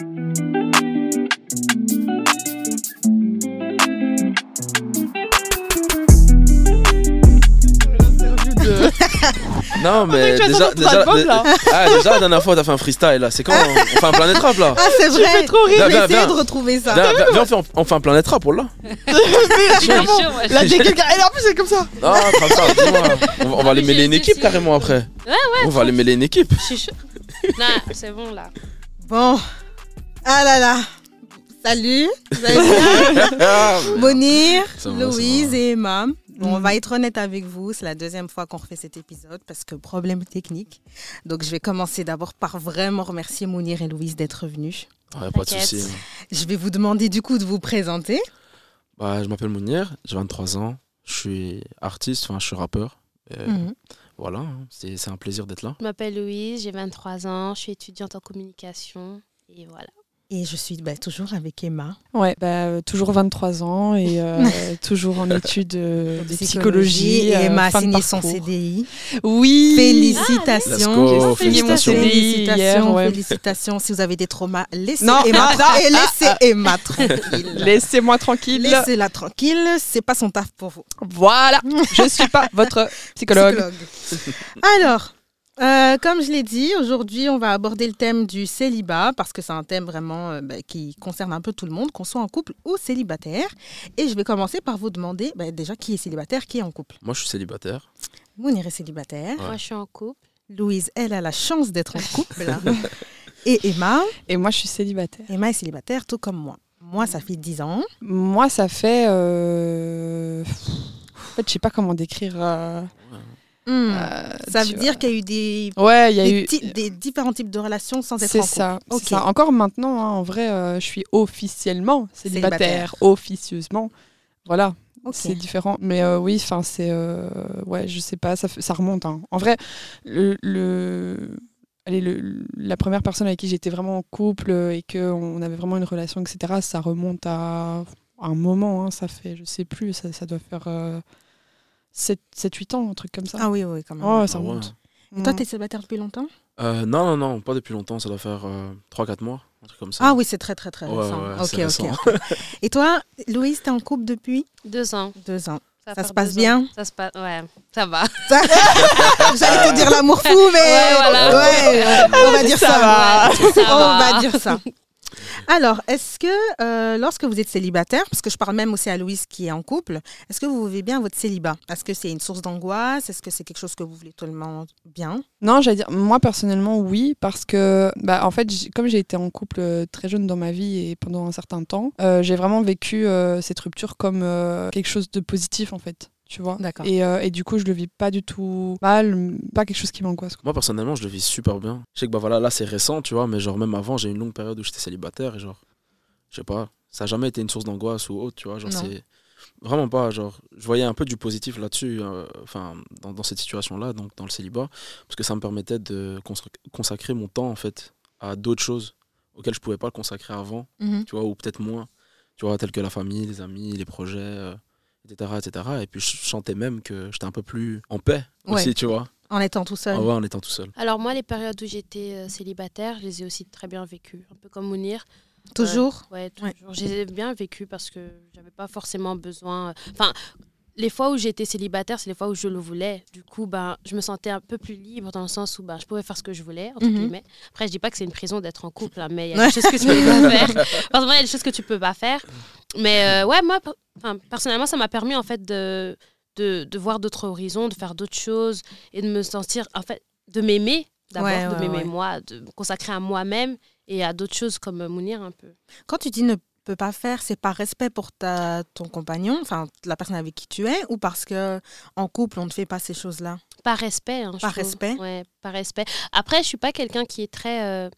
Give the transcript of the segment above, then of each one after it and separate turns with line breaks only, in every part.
Non, mais déjà, déjà,
album, là.
ah, déjà, la dernière fois, t'as fait un freestyle là. C'est quand on on fait un Planet Rap là?
Ah, c'est vrai.
trop rire.
Viens,
de retrouver ça.
Viens, viens, viens, on fait, on fait un Planet Rap, oh là.
Là, dès quelqu'un. Et en plus, c'est comme ça.
Non, comme ça, dis-moi. On, va- on va aller
mais
mêler une équipe carrément après.
Ouais, ouais.
On va aller mêler une équipe.
Je suis chaud. Non, c'est bon là.
Bon. Ah là là. Salut. Vous allez bien Monir, Louise et Emma. Bon, on
Mm.
va être honnête avec vous, c'est la deuxième fois qu'on refait cet épisode parce que problème technique. Donc je vais commencer d'abord par vraiment remercier Mounir et Louise d'être venus.
Ouais, pas de soucis.
Je vais vous demander du coup de vous présenter.
Bah, je m'appelle Mounir, j'ai 23 ans. Je suis artiste, enfin, je suis rappeur. Euh,
Mhm.
Voilà, hein, c'est c'est un plaisir d'être là.
Je m'appelle Louise, j'ai 23 ans, je suis étudiante en communication. Et voilà.
Et je suis bah, toujours avec Emma.
Ouais, bah, euh, toujours 23 ans et euh, toujours en études euh, de psychologie.
Et Emma a signé son. CDI.
Oui.
Félicitations.
go,
J'ai signé mon
félicitations.
CDI
Félicitations,
hier, ouais.
félicitations. Si vous avez des traumas, laissez
Non,
Emma,
ah, non,
et laissez Emma tranquille.
Laissez-moi tranquille.
Laissez-la tranquille, c'est pas son taf pour vous.
Voilà, je suis pas votre psychologue.
Alors, euh, comme je l'ai dit, aujourd'hui, on va aborder le thème du célibat parce que c'est un thème vraiment euh, bah, qui concerne un peu tout le monde, qu'on soit en couple ou célibataire. Et je vais commencer par vous demander bah, déjà qui est célibataire, qui est en couple?
Moi, je suis célibataire.
Mounir est célibataire.
Ouais.
Moi, je suis en couple.
Louise, elle a la chance d'être en couple. Et Emma,
Et moi, je suis célibataire.
Emma est célibataire tout comme moi. Moi, ça fait 10 ans.
Moi, ça fait. euh, En fait, je sais pas comment décrire. euh,
Hmm.
euh,
ça veut dire qu'il y a eu des,
Ouais, il y a
des,
eu.
ti- des différents types de relations sans être
C'est
en couple.
ça, c'est
Ok.
ça. Encore maintenant, hein, en vrai, euh, je suis officiellement célibataire,
Célibataire.
officieusement. Voilà, c'est différent. Mais euh, oui, enfin, c'est. euh, ouais, je sais pas, ça, remonte. hein. En vrai, le. le- Allez, le- la première personne avec qui j'étais vraiment en couple et qu'on avait vraiment une relation, etc., ça remonte à un moment. hein, ça fait, je sais plus, ça, ça doit faire 7-8 ans, un truc comme ça.
Ah oui, oui, quand même.
Oh, ça
Ah ouais.
remonte.
Et toi,
Mm.
tu es célibataire depuis longtemps?
Euh, non, non, non, pas depuis longtemps. Ça doit faire 3-4 mois, un truc comme ça.
Ah oui, c'est très, très, très
Ouais,
récent.
ouais,
ok,
récent.
ok. ok. Et toi, Louise, tu es en couple depuis?
Deux ans.
deux ans. Ça se passe bien?
Ça se passe. Ouais, ça va.
J'allais te dire l'amour fou, mais
Ouais, voilà.
Ouais, ouais, on va dire ça.
Ça va.
Ouais, ça
on
va
dire ça. Alors, est-ce que euh, lorsque vous êtes célibataire, parce que je parle même aussi à Louise qui est en couple, est-ce que vous vivez bien votre célibat? Est-ce que c'est une source d'angoisse? Est-ce que c'est quelque chose que vous voulez totalement bien?
Non, j'allais dire, moi personnellement, oui, parce que, bah, en fait, comme j'ai été en couple euh, très jeune dans ma vie et pendant un certain temps, euh, j'ai vraiment vécu cette rupture comme quelque chose de positif, en fait. Tu vois
D'accord.
et, euh, et du coup, je le vis pas du tout mal, pas quelque chose qui m'angoisse. quoi.
Moi, personnellement, je le vis super bien. Je sais que bah voilà, là, c'est récent, tu vois, mais genre, même avant, j'ai eu une longue période où j'étais célibataire et genre, je sais pas, ça n'a jamais été une source d'angoisse ou autre, tu vois. Genre, c'est vraiment pas, genre, je voyais un peu du positif là-dessus, euh, enfin, dans, dans cette situation-là, donc dans le célibat, parce que ça me permettait de consac- consacrer mon temps, en fait, à d'autres choses auxquelles je pouvais pas le consacrer avant,
Mhm.
tu vois, ou peut-être moins, tu vois, telles que la famille, les amis, les projets, euh, etc., etc. Et puis, je sentais même que j'étais un peu plus en paix aussi,
Ouais.
tu vois,
En étant tout seul
Ah ouais, en étant tout seul.
Alors moi, les périodes où j'étais euh, célibataire, je les ai aussi très bien vécues. Un peu comme Mounir.
Toujours
Ouais,
Ouais.
toujours. Je les ai bien vécues parce que j'avais pas forcément besoin... euh, Enfin, les fois où j'étais célibataire, c'est les fois où je le voulais. Du coup, ben, je me sentais un peu plus libre dans le sens où ben, je pouvais faire ce que je voulais, entre
Mhm.
guillemets. Après, je dis pas que c'est une prison d'être en couple, hein, mais il y a des choses que tu peux pas faire. Forcément, il y a des choses que tu peux pas faire. Mais euh, ouais, moi, per- enfin, personnellement, ça m'a permis en fait de, de, de voir d'autres horizons, de faire d'autres choses et de me sentir, en fait, de m'aimer d'abord,
Ouais,
de m'aimer
ouais.
moi, de me consacrer à moi-même et à d'autres choses comme Mounir un peu.
Quand tu dis ne peut pas faire, c'est par respect pour ta, ton compagnon, enfin la personne avec qui tu es, ou parce que en couple on ne fait pas ces choses-là?
Par respect. hein,
Par respect
Ouais, par respect. Après, je suis pas quelqu'un qui est très, euh,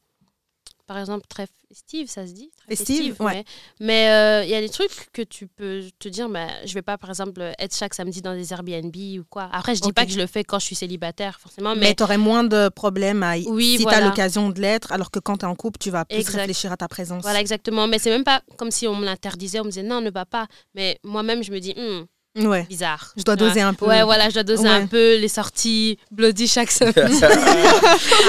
par exemple, très festive, ça se dit Très
Festive, ouais.
Mais euh, il y a des trucs que tu peux te dire, bah, je vais pas, par exemple, être chaque samedi dans des Airbnb ou quoi. Après, je dis pas que je le fais quand je suis célibataire, forcément,
Mais,
mais,
tu aurais moins de problèmes à,
Oui,
si tu as
voilà.
l'occasion de l'être, alors que quand tu es en couple, tu vas plus
Exact.
réfléchir à ta présence.
voilà, exactement. Mais c'est même pas comme si on me l'interdisait, on me disait non, ne va pas. Mais moi-même, je me dis, Hmm,
Ouais.
bizarre.
Je dois doser un peu.
Ouais, voilà, je dois doser
Ouais.
un peu les sorties bloody chaque semaine.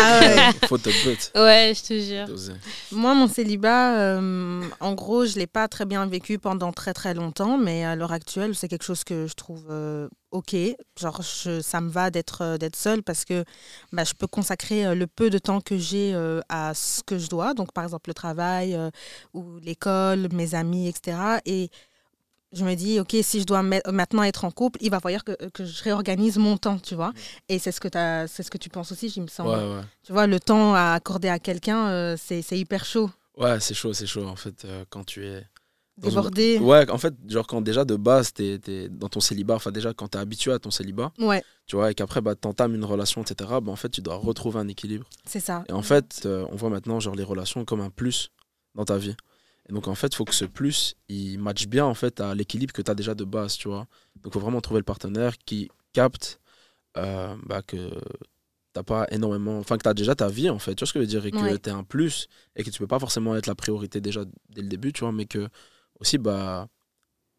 Ah ouais.
Faut te but.
ouais, je te jure.
doser.
Moi, mon célibat, euh, en gros, je l'ai pas très bien vécu pendant très très longtemps, mais à l'heure actuelle, c'est quelque chose que je trouve euh, ok. Genre, je- ça me va d'être euh, d'être seule parce que bah, je peux consacrer euh, le peu de temps que j'ai euh, à ce que je dois. Donc, par exemple, le travail euh, ou l'école, mes amis, etc. Et je me dis, ok, si je dois ma- maintenant être en couple, il va falloir que, que je réorganise mon temps, tu vois. Et c'est ce que ce que tu penses aussi, il me semble.
Ouais, ouais.
Tu vois, le temps à accorder à quelqu'un, euh, c'est c'est hyper chaud.
Ouais, c'est chaud, c'est chaud en fait euh, quand tu es. une-
Débordé.
Ouais, en fait, genre quand déjà de base t'es es dans ton célibat, enfin déjà quand t'es habitué à ton célibat,
Ouais,
tu vois, et qu'après bah, t'entames une relation, etc., bah, en fait tu dois retrouver un équilibre.
c'est ça.
Et en fait, euh, on voit maintenant genre les relations comme un plus dans ta vie. Donc en fait, il faut que ce plus, il matche bien en fait à l'équilibre que tu as déjà de base, tu vois. Donc il faut vraiment trouver le partenaire qui capte euh, bah, que t'as pas énormément, enfin que tu as déjà ta vie en fait, tu vois ce que je veux dire, et que
Ouais.
tu es un plus et que tu peux pas forcément être la priorité déjà dès le début, tu vois, mais que aussi bah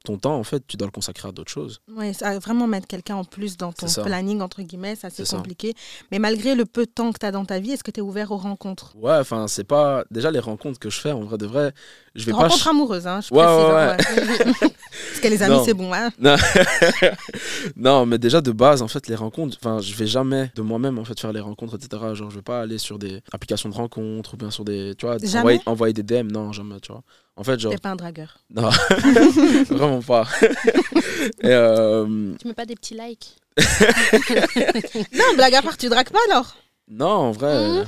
ton temps en fait, tu dois le consacrer à d'autres choses.
Ouais, ça, vraiment mettre quelqu'un en plus dans ton
ça.
planning, entre guillemets, c'est assez
C'est ça.
compliqué. Mais malgré le peu de temps que tu as dans ta vie, est-ce que tu es ouvert aux rencontres?
Ouais, enfin, c'est pas déjà les rencontres que je fais en vrai de vrai, je vais pas
Rencontres amoureuses, hein, je
Ouais,
précise.
ouais,
hein, ouais. Parce que les amis, c'est bon. Hein.
non, mais déjà de base, en fait, les rencontres, enfin, je vais jamais de moi-même en fait faire les rencontres, etc. Genre, je vais pas aller sur des applications de rencontres ou bien sur des, tu vois,
Jamais
envoyer, envoyer des DM, non, jamais, tu vois. En fait, genre,
T'es pas un dragueur.
non, vraiment pas. Et euh,
Tu mets pas des petits likes
Non, blague à part, tu dragues pas alors
non, en vrai. euh,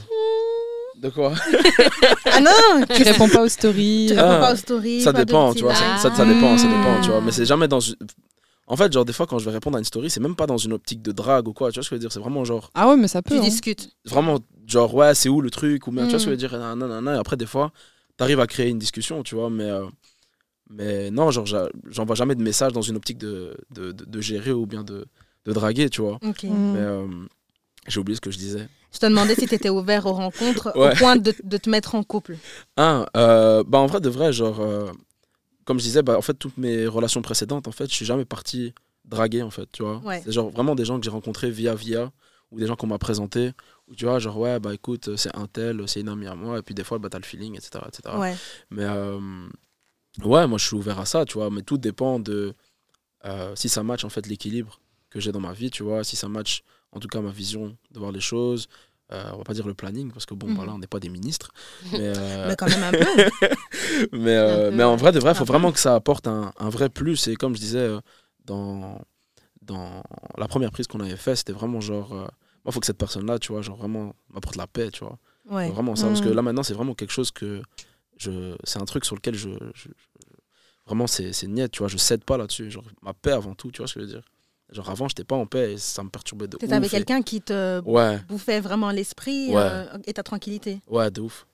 De quoi?
Ah non
Tu réponds pas aux stories.
Tu
Ah,
réponds pas aux stories.
Ça dépend, tu vois. Ça,
likes.
ça, ça dépend, ça dépend, tu vois.
Ah.
Mais c'est jamais dans. une- En fait, genre, des fois, quand je vais répondre à une story, c'est même pas dans une optique de drague ou quoi, tu vois ce que je veux dire? C'est vraiment genre.
Ah ouais, mais ça peut.
Tu
hein.
discutes.
vraiment genre ouais c'est où le truc ou bien tu vois ce que
Mm.
je veux dire? Nan, nan, nan, nan. et après des fois t'arrives à créer une discussion tu vois mais euh, mais non genre j'envoie jamais de message dans une optique de, de, de- de gérer ou bien de, de draguer tu vois
Ok.
Mm.
mais euh, j'ai oublié ce que je disais
Je te demandais si tu étais ouvert aux rencontres
Ouais.
au point de, de te mettre en couple.
un euh, bah en vrai de vrai genre euh, comme je disais bah en fait toutes mes relations précédentes en fait je suis jamais parti draguer en fait tu vois
Ouais.
c'est genre vraiment des gens que j'ai rencontrés via via ou des gens qu'on m'a présenté ou tu vois genre ouais bah écoute c'est un tel c'est une amie à moi et puis des fois bah t'as le feeling etc etc
Ouais.
Mais euh, ouais, moi je suis ouvert à ça, tu vois. Mais tout dépend de si ça match en fait l'équilibre que j'ai dans ma vie, tu vois. Si ça match en tout cas ma vision de voir les choses. Euh, on va pas dire le planning parce que bon,
Mhm.
voilà, on n'est pas des ministres. Mais, euh,
Mais quand même un peu.
mais, euh,
Un peu,
mais en vrai, de vrai, il faut vraiment que ça apporte un, un vrai plus. Et comme je disais, euh, dans, dans la première prise qu'on avait fait, c'était vraiment genre. moi, il faut que cette personne-là, tu vois, genre vraiment m'apporte la paix, tu vois.
Ouais.
Vraiment ça, parce que
Mm.
là maintenant, c'est vraiment quelque chose que je. C'est un truc sur lequel je. je- je- vraiment, c'est net, tu vois, je cède pas là-dessus. Genre, ma paix avant tout, tu vois ce que je veux dire. Genre, avant, j'étais pas en paix et ça me perturbait de ouf.
avec
et-
quelqu'un qui te
Ouais,
bouffait vraiment l'esprit
Ouais.
euh, et ta tranquillité.
ouais, de ouf.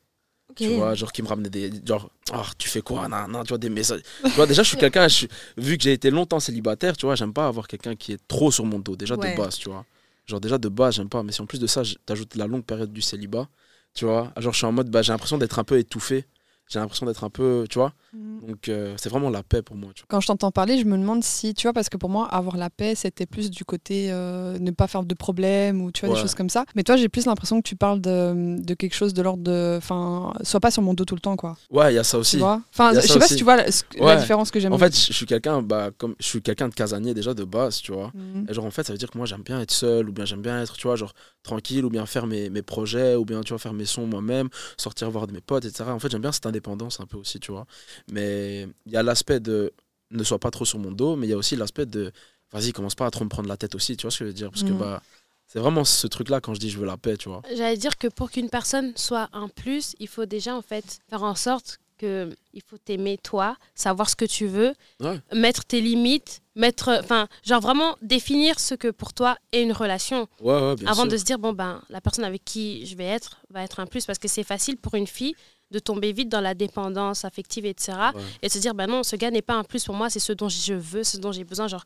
Ok.
Tu vois, genre, qui me ramenait des. Genre, Ah, tu fais quoi? Nan, nan, Tu vois, des messages. tu vois, déjà, je suis quelqu'un, je suis- vu que j'ai été longtemps célibataire, tu vois, j'aime pas avoir quelqu'un qui est trop sur mon dos, déjà
Ouais.
de base, tu vois. Genre, déjà de base, j'aime pas. Mais si en plus de ça, t'ajoutes la longue période du célibat, tu vois, genre, je suis en mode, bah, j'ai l'impression d'être un peu étouffé. J'ai l'impression d'être un peu, tu vois.
Mm.
Donc, euh, c'est vraiment la paix pour moi, tu vois.
Quand je t'entends parler, je me demande si, tu vois, parce que pour moi, avoir la paix, c'était plus du côté euh, ne pas faire de problèmes ou tu vois,
Ouais.
des choses comme ça. Mais toi, j'ai plus l'impression que tu parles de, de quelque chose de l'ordre de. Enfin, sois pas sur mon dos tout le temps, quoi.
Ouais, il y a ça
Tu
aussi.
vois? Enfin, je sais pas
aussi.
si tu vois la, différence que j'aime.
En fait, je suis quelqu'un, bah, comme je suis quelqu'un de casanier déjà de base, tu vois.
Mhm.
Et genre, en fait, ça veut dire que moi, j'aime bien être seul, ou bien j'aime bien être, tu vois, genre, tranquille, ou bien faire mes, mes projets, ou bien, tu vois, faire mes sons moi-même, sortir voir de mes potes, etc. En fait, j'aime bien cette indépendance un peu aussi, tu vois. Mais il y a l'aspect de ne sois pas trop sur mon dos, mais il y a aussi l'aspect de vas-y, commence pas à trop me prendre la tête aussi, tu vois ce que je veux dire? Parce que,
Mhm.
bah, c'est vraiment ce truc-là quand je dis je veux la paix, tu vois.
J'allais dire que pour qu'une personne soit un plus, il faut déjà en fait faire en sorte que il faut t'aimer toi, savoir ce que tu veux,
Ouais.
mettre tes limites, mettre, enfin, genre vraiment définir ce que pour toi est une relation,
Ouais, ouais, bien
avant
sûr.
de se dire bon ben la personne avec qui je vais être va être un plus parce que c'est facile pour une fille de tomber vite dans la dépendance affective etc
Ouais.
et de se dire ben non ce gars n'est pas un plus pour moi c'est ce dont je veux ce dont j'ai besoin genre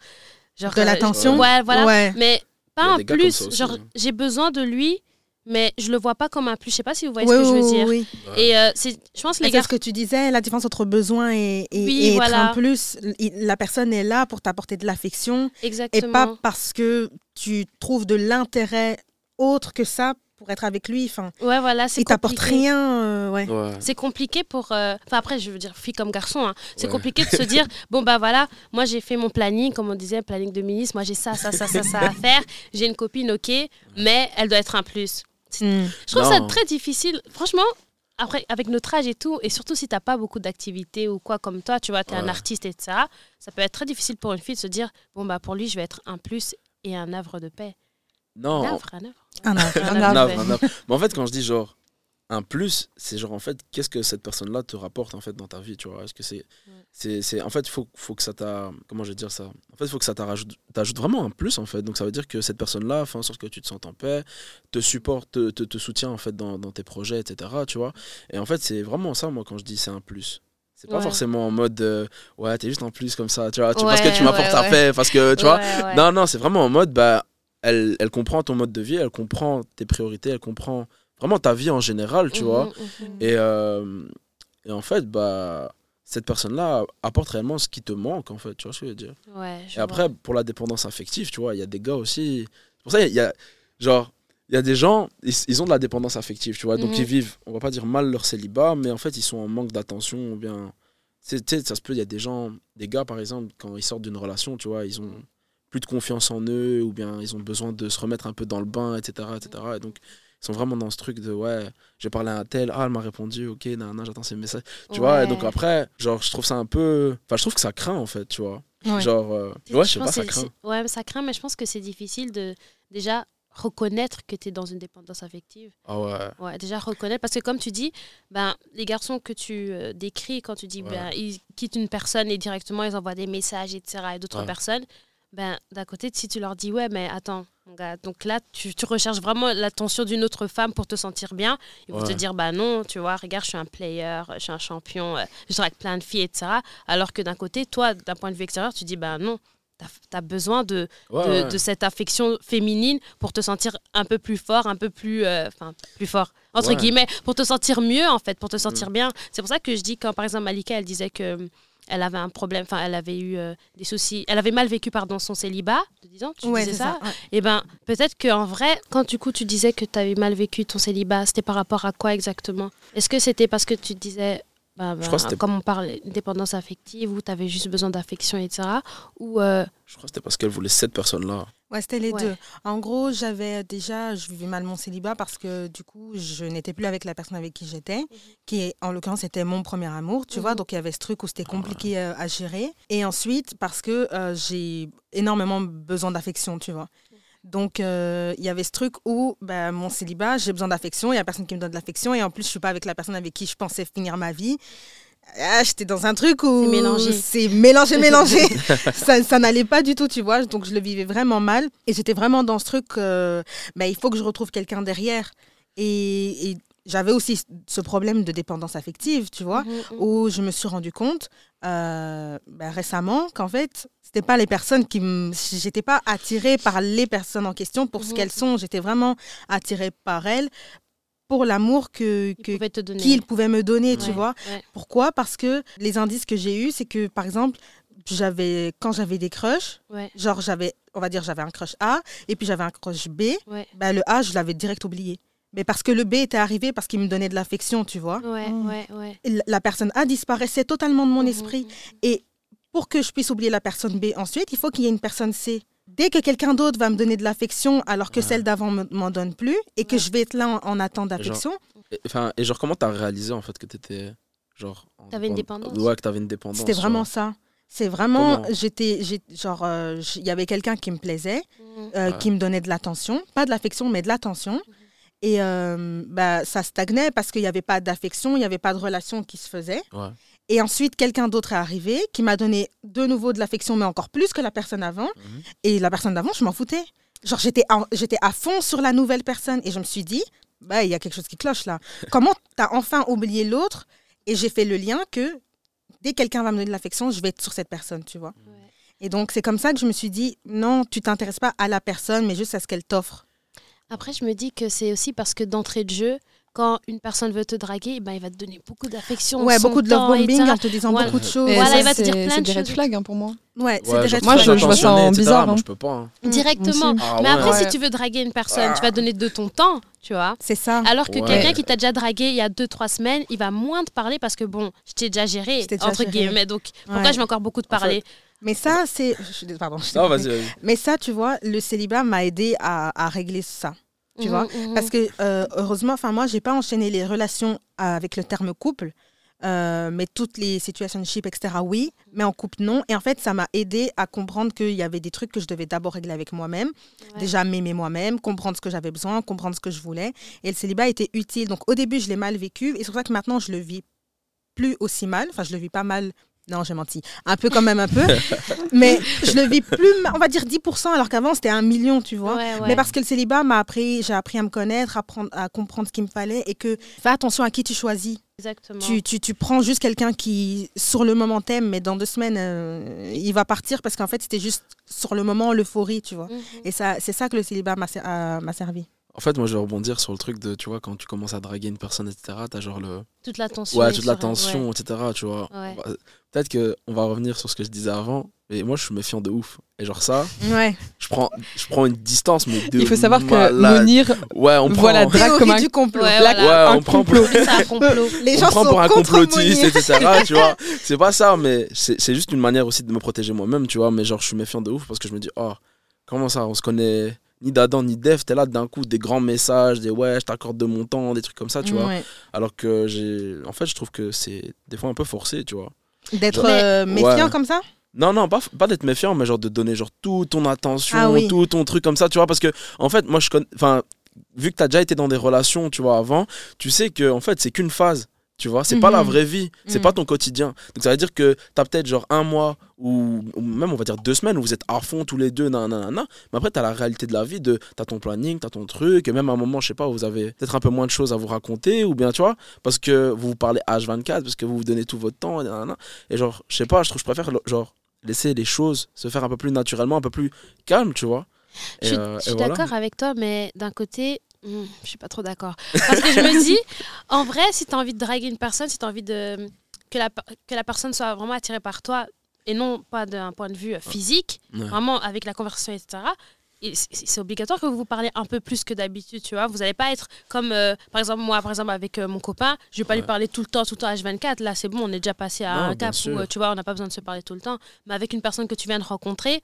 genre
De
euh,
l'attention?
ouais voilà
Ouais.
mais pas
a
un plus
aussi,
genre
hein.
j'ai besoin de lui mais je le vois pas comme un plus. Je sais pas si vous voyez
Oui,
ce que je veux dire.
oui.
Et euh, c'est, je pense que les
C'est
gars.
ce que tu disais, la différence entre besoin et, et,
Oui,
et être un plus. La personne est là pour t'apporter de l'affection et
Exactement.
pas parce que tu trouves de l'intérêt autre que ça pour être avec lui. Enfin,
Ouais, voilà,
il t'apporte
compliqué.
rien. euh, ouais.
Ouais.
C'est compliqué pour. euh, Enfin, après, je veux dire, fille comme garçon, hein. c'est
Ouais.
compliqué de se dire bon, bah voilà, moi j'ai fait mon planning, comme on disait, planning de ministre, moi j'ai ça, ça, ça, ça, ça à faire. J'ai une copine, ok, mais elle doit être un plus.
Mm.
Je trouve ça très difficile. Franchement, après, avec notre âge et tout, et surtout si t'as pas beaucoup d'activités ou quoi comme toi, tu vois, tu es un artiste et ça, ça peut être très difficile pour une fille de se dire bon, bah pour lui, je vais être un plus et un œuvre de paix.
Non,
Un œuvre, un œuvre.
Un œuvre.
Un œuvre, ouais.
Mais en fait, quand je dis genre un plus, c'est genre en fait, qu'est-ce que cette personne-là te rapporte en fait dans ta vie, tu vois? Est-ce que c'est, c'est, c'est, en fait, faut, faut que ça t'a, comment je vais dire ça? En fait, il faut que ça t'ajoute, t'ajoute vraiment un plus en fait. Donc ça veut dire que cette personne-là fait en sorte que tu te sentes en paix, te supporte, te, te, te soutient en fait dans, dans tes projets, etc. Tu vois? Et en fait, c'est vraiment ça, moi, quand je dis c'est un plus. C'est pas
Ouais.
forcément en mode euh, ouais, t'es juste en plus comme ça, tu vois, tu, parce que
Ouais,
tu m'apportes
ouais, ouais.
paix, parce que tu vois,
Ouais, ouais.
non, non, c'est vraiment en mode, bah, elle, elle comprend ton mode de vie, elle comprend tes priorités, elle comprend vraiment ta vie en général, tu
Mhm,
vois.
mhm.
Et, euh, et en fait, bah, cette personne-là apporte réellement ce qui te manque, en fait, tu vois ce que je veux dire.
Ouais, je
Et après, pour la dépendance affective, tu vois, il y a des gars aussi. C'est pour ça, il y a, genre, il y a des gens, ils, ils ont de la dépendance affective, tu vois. Donc,
Mhm.
ils vivent, on va pas dire mal leur célibat, mais en fait, ils sont en manque d'attention, ou bien. Tu sais, ça se peut, il y a des gens, des gars, par exemple, quand ils sortent d'une relation, tu vois, ils ont plus de confiance en eux, ou bien ils ont besoin de se remettre un peu dans le bain, etc. etc. Et donc, ils sont vraiment dans ce truc de, ouais, j'ai parlé à un tel, ah, elle m'a répondu, ok, nan, nan, j'attends ses messages. Tu vois, et donc après, genre, je trouve ça un peu. Enfin, je trouve que ça craint, en fait, tu vois.
Ouais.
Genre, euh, ouais, je sais pas, ça craint.
Ouais, ça craint, mais je pense que c'est difficile de déjà reconnaître que tu es dans une dépendance affective.
Ah ouais.
Ouais, déjà reconnaître. Parce que comme tu dis, ben, les garçons que tu euh, décris, quand tu dis
Ouais.
ben, ils quittent une personne et directement ils envoient des messages, etc., et d'autres
Ouais.
personnes, ben, d'un côté, si tu leur dis, ouais, mais attends, donc là, tu, tu recherches vraiment l'attention d'une autre femme pour te sentir bien, ils vont te dire, bah non, tu vois, regarde, je suis un player, je suis un champion, euh, je drague plein de filles, etc. Alors que d'un côté, toi, d'un point de vue extérieur, tu dis, bah non, tu as besoin de,
Ouais,
de,
ouais.
de cette affection féminine pour te sentir un peu plus fort, un peu plus, euh, enfin plus fort entre
Ouais.
guillemets, pour te sentir mieux en fait, pour te sentir bien. C'est pour ça que je dis quand par exemple Malika, elle disait que elle avait un problème, enfin elle avait eu euh, des soucis, elle avait mal vécu pardon son célibat de 10 ans, tu
Ouais,
disais ça.
ça. ouais.
Et ben peut-être qu'en vrai, quand du coup tu disais que tu avais mal vécu ton célibat, c'était par rapport à quoi exactement? Est-ce que c'était parce que tu disais bah,
Je crois que
bah,
c'était-
comme on parle dépendance affective où tu avais juste besoin d'affection etc. ou euh,
Je crois que c'était parce qu'elle voulait cette personne-là.
Ouais, c'était les
Ouais.
deux. En gros, j'avais déjà, je vivais mal mon célibat parce que du coup, je n'étais plus avec la personne avec qui j'étais, qui est, en l'occurrence était mon premier amour, tu vois.
Mhm.
Donc il y avait ce truc où c'était compliqué euh, à gérer. Et ensuite, parce que euh, j'ai énormément besoin d'affection, tu vois. Donc euh, il y avait ce truc où bah, mon célibat, j'ai besoin d'affection, il y a personne qui me donne de l'affection et en plus, je suis pas avec la personne avec qui je pensais finir ma vie. Ah, J'étais dans un truc où
C'est mélangé.
c'est mélangé, mélangé. ça, ça n'allait pas du tout, tu vois. Donc je le vivais vraiment mal. Et j'étais vraiment dans ce truc, euh, bah, il faut que je retrouve quelqu'un derrière. Et, et j'avais aussi ce problème de dépendance affective, tu vois,
mhm, mhm.
où je me suis rendu compte euh, bah, récemment qu'en fait, c'était pas les personnes qui me. J'étais pas attirée par les personnes en question pour ce
Mhm.
qu'elles sont. J'étais vraiment attirée par elles pour l'amour que, qu'ils pouvaient me donner, tu vois.
ouais.
Pourquoi? Parce que les indices que j'ai eus, c'est que, par exemple, j'avais quand j'avais des crushs,
Ouais,
genre j'avais, on va dire, j'avais un crush A et puis j'avais un crush B, bah, le A, je l'avais direct oublié. Mais parce que le B était arrivé parce qu'il me donnait de l'affection, tu vois.
Ouais,
Mm.
ouais, ouais.
La- La personne A disparaissait totalement de mon
Mhm,
esprit. Et pour que je puisse oublier la personne B ensuite, il faut qu'il y ait une personne C. Dès que quelqu'un d'autre va me donner de l'affection alors que
Ouais.
celle d'avant me- m'en donne plus et que je vais être là en, en attente d'affection,
Et, enfin, et genre, comment t'as réalisé en fait que t'étais. Genre. en
T'avais une
dépend-
dépendance
Ouais, que t'avais une dépendance.
c'était vraiment ça. C'est vraiment, j'étais, genre, euh, il y avait quelqu'un qui me plaisait,
Mhm.
euh,
Ouais.
qui me donnait de l'attention, pas de l'affection, mais de l'attention. Et euh, bah, ça stagnait parce qu'il n'y avait pas d'affection, il n'y avait pas de relation qui se faisait.
Ouais.
Et ensuite, quelqu'un d'autre est arrivé qui m'a donné de nouveau de l'affection, mais encore plus que la personne avant.
Mhm.
Et la personne d'avant, je m'en foutais. Genre, j'étais, en- j'étais à fond sur la nouvelle personne. Et je me suis dit, bah, il y a quelque chose qui cloche là. Comment t'as enfin oublié l'autre? Et j'ai fait le lien que dès que quelqu'un va me donner de l'affection, je vais être sur cette personne, tu vois.
Ouais.
Et donc, c'est comme ça que je me suis dit, non, tu t'intéresses pas à la personne, mais juste à ce qu'elle t'offre.
Après, je me dis que c'est aussi parce que d'entrée de jeu, quand une personne veut te draguer, ben, il va te donner beaucoup d'affection.
Ouais, beaucoup de love bombing en te disant
Voilà.
beaucoup de choses.
Voilà,
ça,
il va te dire
c'est-
plein
c'est
de
des red
choses.
flags hein, pour moi.
Ouais, c'est
Ouais,
des red
Moi, je- je vois ça en bizarre,
Moi,
hein.
je peux pas. hein.
Directement.
Moi
Ah
Mais
ouais.
après,
Ouais.
si tu veux draguer une personne, tu vas donner de ton temps, tu vois.
C'est ça.
Alors que
Ouais.
quelqu'un qui t'a déjà dragué il y a 2-3 semaines, il va moins te parler parce que bon, je t'ai déjà géré,
déjà
entre
géré.
guillemets. Donc pourquoi je vais encore beaucoup te
En fait,
parler
Mais ça, c'est. je suis dés- Pardon. je
Non, vas-y, vas-y.
Mais ça, tu vois, le célibat m'a aidé à, à régler ça. Tu
Mhm,
vois
mhm.
Parce que euh, heureusement, enfin moi, j'ai pas enchaîné les relations avec le terme couple, euh, mais toutes les situationships, etc. Oui, mais en couple non. Et en fait, ça m'a aidé à comprendre qu'il y avait des trucs que je devais d'abord régler avec moi-même.
Ouais.
Déjà m'aimer moi-même, comprendre ce que j'avais besoin, comprendre ce que je voulais. Et le célibat était utile. Donc au début, je l'ai mal vécu, et c'est pour ça que maintenant, je le vis plus aussi mal. Enfin, je le vis pas mal. Non, j'ai menti. Un peu quand même, un peu. mais je le vis plus, on va dire 10%, alors qu'avant, c'était un million, tu vois.
Ouais, ouais.
Mais parce que le célibat m'a appris, j'ai appris à me connaître, à, prendre- à comprendre ce qu'il me fallait et que fais attention à qui tu choisis.
Exactement.
Tu, tu, tu prends juste quelqu'un qui, sur le moment, t'aime, mais dans deux semaines, euh, il va partir parce qu'en fait, c'était juste sur le moment l'euphorie, tu vois.
Mhm.
Et ça, c'est ça que le célibat m'a servi.
En fait, moi, je vais rebondir sur le truc de, tu vois, quand tu commences à draguer une personne, etc., t'as genre le.
Toute l'attention.
Ouais, toute l'attention, etc., tu vois.
Ouais.
Bah, Peut-être qu'on va revenir sur ce que je disais avant, mais moi, je suis méfiant de ouf. Et genre, ça,
Ouais.
je prends, je prends une distance, mais de.
Il faut savoir que. Monir
Ouais, on prend.
voit la drague comme un
du complot.
Ouais,
la-
voilà.
Ouais,
un
on prend pour,
complot.
Complot.
Les
on
gens
prend
sont
pour un complotiste, etc. tu vois. C'est pas ça, mais c'est juste une manière aussi de me protéger moi-même, tu vois. Mais genre, je suis méfiant de ouf parce que je me dis, oh, comment ça, on se connaît ni d'Adam ni d'Ève, t'es là d'un coup, des grands messages, des ouais, je t'accorde de mon temps, des trucs comme ça, tu vois. Alors que j'ai. En fait, je trouve que c'est des fois un peu forcé, tu vois.
D'être euh, méfiant
Ouais.
comme ça?
Non, non, pas, pas d'être méfiant, mais genre de donner genre toute ton attention,
Ah oui.
tout ton truc comme ça, tu vois. Parce que, en fait, moi, je connais. Enfin, vu que t'as déjà été dans des relations, tu vois, avant, tu sais que, en fait, c'est qu'une phase. Tu vois, c'est pas la
Mhm.
vraie vie, c'est
Mhm.
pas ton quotidien. Donc ça veut dire que t'as peut-être genre un mois ou, ou même on va dire deux semaines où vous êtes à fond tous les deux, nanana. Mais après t'as la réalité de la vie, de t'as ton planning, t'as ton truc, et même à un moment, je sais pas, vous avez peut-être un peu moins de choses à vous raconter, ou bien tu vois, parce que vous vous parlez H24, parce que vous vous donnez tout votre temps, et nanana. Et genre, je sais pas, je trouve, je préfère genre laisser les choses se faire un peu plus naturellement, un peu plus calme, tu vois.
Je suis,
euh,
suis
voilà.
d'accord avec toi, mais d'un côté, hmm, je suis pas trop d'accord. Parce que je me dis, en vrai, si tu as envie de draguer une personne, si tu as envie de, que, la, que la personne soit vraiment attirée par toi, et non pas d'un point de vue physique,
Ouais.
vraiment avec la conversation, etc., et c'est- obligatoire que vous vous parlez un peu plus que d'habitude, tu vois. Vous n'allez pas être comme, euh, par exemple, moi, par exemple, avec euh, mon copain, je vais pas lui parler tout le temps, tout le temps H24. Là, c'est bon, on est déjà passé à
Non,
un cap où, euh, tu vois, on n'a pas besoin de se parler tout le temps. Mais avec une personne que tu viens de rencontrer,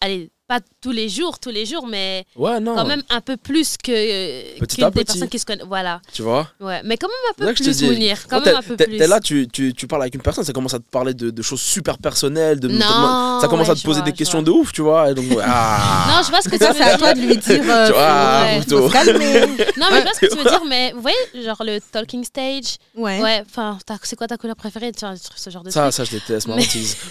allez, pas tous les jours, tous les jours, mais
Ouais, non,
quand même un peu plus que, euh,
Petit
que des
petit.
personnes qui se connaissent. Voilà,
tu vois?
ouais. Mais quand même un peu
que
plus,
dis.
Mounir. Quand même un peu plus.
T'es là, tu, tu, tu parles avec une personne, ça commence à te parler de, de choses super personnelles, de,
Non,
ça commence
ouais,
à te poser
vois,
des questions
vois.
de ouf, tu vois. Et donc, ah,
Non, je vois ce que tu
Ça,
veux
c'est à
dire.
toi de lui dire. euh,
Tu vois,
calmer.
Non, mais je vois ce que tu veux dire, mais vous voyez, genre le talking stage,
Ouais.
ouais, enfin, c'est quoi ta couleur préférée, tu vois, ce genre de
ça,
truc.
ça, je déteste, ma
Mais-.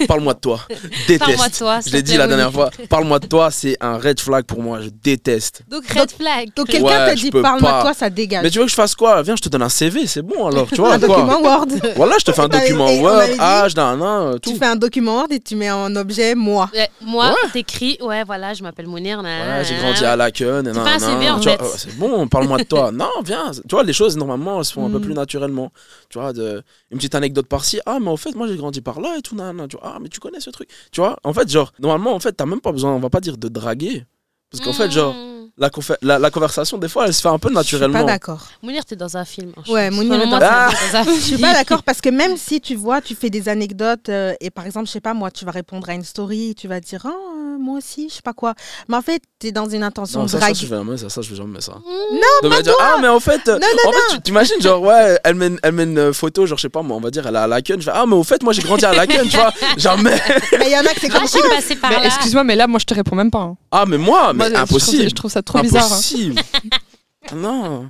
Parle-moi de toi.
Parle-moi
Déteste.
de toi.
Je l'ai dit la dernière fois. Parle-moi de toi, c'est un red flag pour moi. Je déteste.
Donc, red flag.
Donc quelqu'un
Ouais,
te dit parle-moi
pas.
de toi, ça dégage.
Mais tu veux que je fasse quoi? Viens, je te donne un CV, c'est bon alors, tu vois.
un
quoi.
document Word.
Voilà, je te fais un document
et
Word, âge, nan, nan, tout.
Tu fais un document Word et tu mets en objet moi.
Ouais, moi, t'écris, ouais, voilà, je m'appelle Mounir.
Ouais, j'ai grandi à Laken.
C'est pas un CV, en
tu
fait.
ouais, C'est bon, parle-moi de toi. Non, viens. Tu vois, les choses, normalement, elles se font un peu
Mm.
plus naturellement. Tu vois, de, une petite anecdote par-ci. Ah, mais au fait, moi, j'ai grandi par là et tout. nan, nan. Tu vois, ah, mais tu connais ce truc. Tu vois, en fait, genre, normalement, en fait, t'as même pas besoin, on va pas dire de draguer. Parce qu'en fait, genre, la, confe- la, la conversation, des fois, elle se fait un peu
Je suis pas
naturellement.
d'accord.
Mounir, t'es dans un film. hein, je
Ouais. Mounir est dans
un-
dans un
Je suis pas d'accord parce que même si tu vois, tu fais des anecdotes euh, et par exemple, je sais pas moi, tu vas répondre à une story, tu vas dire Ah, euh, moi aussi, je sais pas quoi. Mais en fait, tu es dans une intention
Non,
de
ça, ça, je vais jamais, ça, ça, je vais jamais ça.
Non,
de me dire, ah, mais en fait,
Non,
en fait, tu t'imagines, genre, ouais, elle met, une- elle met une photo, genre, je sais pas, moi, on va dire, elle est à Laken. Je fais, ah, mais au fait, moi, j'ai grandi à Laken, tu vois, jamais.
Mais il y en a que c'est comme
je
ça.
suis passée par
Mais
là.
excuse-moi, mais là, moi, je te réponds même pas. hein.
Ah, mais moi, mais
Moi, je trouve-
impossible.
Je trouve ça trop bizarre. hein.
Impossible. non.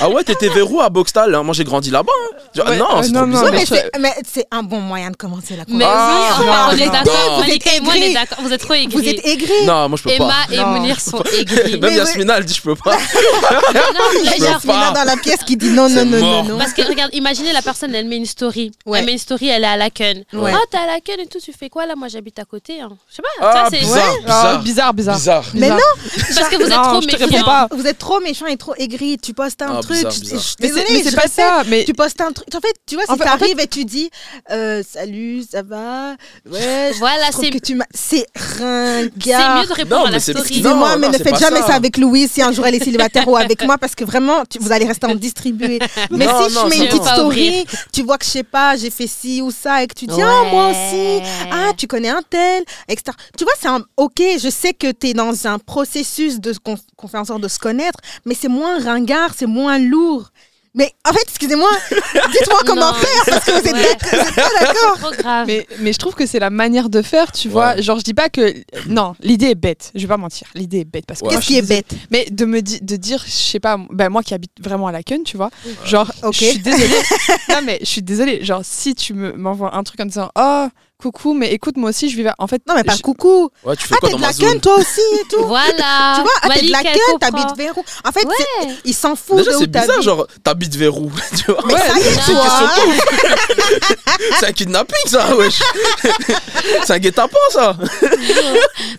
Ah ouais, t'étais verrou à Boxtal. hein. Moi, j'ai grandi là-bas. hein.
Ouais,
non,
euh,
c'est
non,
trop
non,
bizarre.
Mais
c'est- un bon moyen de commencer la
Mais
conversation.
oui,
Ah,
on est
non.
d'accord.
Vous êtes
Malika et moi, on est
aigris.
d'accord. Vous êtes trop aigris.
Vous êtes aigris.
Non, moi, je peux
Emma
pas.
et
Non.
Mounir sont aigris.
Même Yasmina, elle dit je peux pas.
Non,
peux
genre,
pas.
Yasmina dans la pièce qui dit non, non, non, non, non.
Parce que regarde, imaginez la personne, elle met une story.
Ouais.
Elle met une story, elle est à la Ken.
Ouais.
Ah, t'es à la Ken et tout, tu fais quoi là? Moi, j'habite à côté. hein. Je sais pas.
Ah,
c'est-
bizarre,
Ah,
bizarre.
bizarre, bizarre.
Mais
Bizarre.
Parce que vous êtes
Non,
trop
je te
méfiants.
réponds pas.
Vous êtes trop méchant et trop aigri. Tu postes un
Ah,
truc.
bizarre,
je-
bizarre.
je-
c'est-
Désolée,
mais c'est pas
répète,
ça. Mais
Tu postes un truc. En fait, tu vois, si
fait-
t'arrives et tu dis euh, Salut, ça va Ouais, je
Voilà,
trouve
c'est
que tu m'as. C'est
c'est
ringard.
mieux de répondre
Non,
à la
mais c'est-
story.
Excusez-moi, mais ne
c'est
faites jamais
ça.
avec Louise si un jour elle est célibataire ou avec moi parce que vraiment, tu- vous allez rester en distribué. Mais
Non,
si
non,
je mets
c'est
une petite story, tu vois que je sais pas, j'ai fait ci ou ça et que tu dis ah moi aussi, ah tu connais un tel, etc. Tu vois, c'est un ok, je sais que tu es dans un processus de qu'on fait en sorte de se connaître, mais c'est moins ringard, c'est moins lourd. Mais en fait, excusez-moi, dites-moi comment
Non.
faire parce que vous êtes
Ouais.
d'accord-
grave.
Mais, mais je trouve que c'est la manière de faire, tu vois. Genre, je dis pas que. Non, l'idée est bête. Je vais pas mentir. L'idée est bête. Parce que
Ouais.
Qu'est-ce qui est bête?
Mais de me di- de dire, je sais pas, ben moi qui habite vraiment à la Ken, tu vois. Genre,
Ok.
je suis désolée. non, mais je suis désolée. Genre, si tu me- m'envoies un truc en disant, oh, coucou, mais écoute, moi aussi, je vais. En fait,
Non, mais pas
je-
coucou.
Ouais, tu fais
Ah,
quoi
t'es de la Ken, toi aussi et tout.
Voilà.
Tu vois, ah, t'es de la
comprend.
t'habites Verrou. En fait,
Ouais.
ils s'en foutent
Déjà, c'est bizarre, genre, t'habites vers où Tu vois
Mais ça y est,
C'est une
toi,
question
hein.
C'est un kidnapping, ça, wesh. C'est un guet-apens, ça.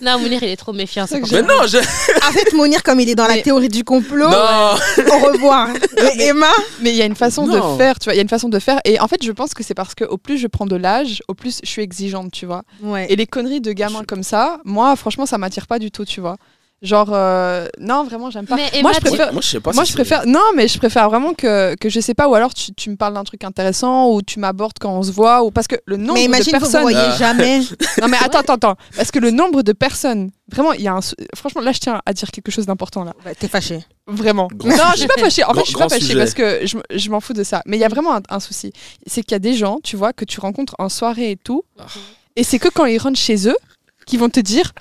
Non, Mounir, il est trop méfiant.
que
Mais
ça.
non, j'ai.
En fait, Monir, comme il est dans la théorie du complot,
Non.
au revoir. Mais Emma,
Mais il y a une façon de faire, tu vois. Il y a une façon de faire. Et en fait, je pense que c'est parce que au plus je prends de l'âge, au plus je suis exigeante, tu vois.
ouais.
Et les conneries de gamins comme ça, moi, franchement, ça m'attire pas du tout, tu vois. Genre, euh, non, vraiment, j'aime pas.
Mais
moi, je préfère.
Moi, je sais pas
Moi,
si
je
c'est-
préfère. Non, mais je préfère vraiment que, que je sais pas, ou alors tu, tu me parles d'un truc intéressant, ou tu m'abordes quand on se voit, ou parce que le nombre
mais
de
imagine que vous
personnes.
voyez
Ah.
jamais.
Non, mais attends, attends, attends. Parce que le nombre de personnes. Vraiment, il y a un. Franchement, là, je tiens à dire quelque chose d'important, là.
Ouais, T'es fâché.
Vraiment.
Grand
non, je suis pas fâchée. En fait, je suis pas fâchée
sujet.
parce que je, je m'en fous de ça. Mais il y a vraiment un, un souci. C'est qu'il y a des gens, tu vois, que tu rencontres en soirée et tout.
Ah.
Et c'est que quand ils rentrent chez eux, qu'ils vont te dire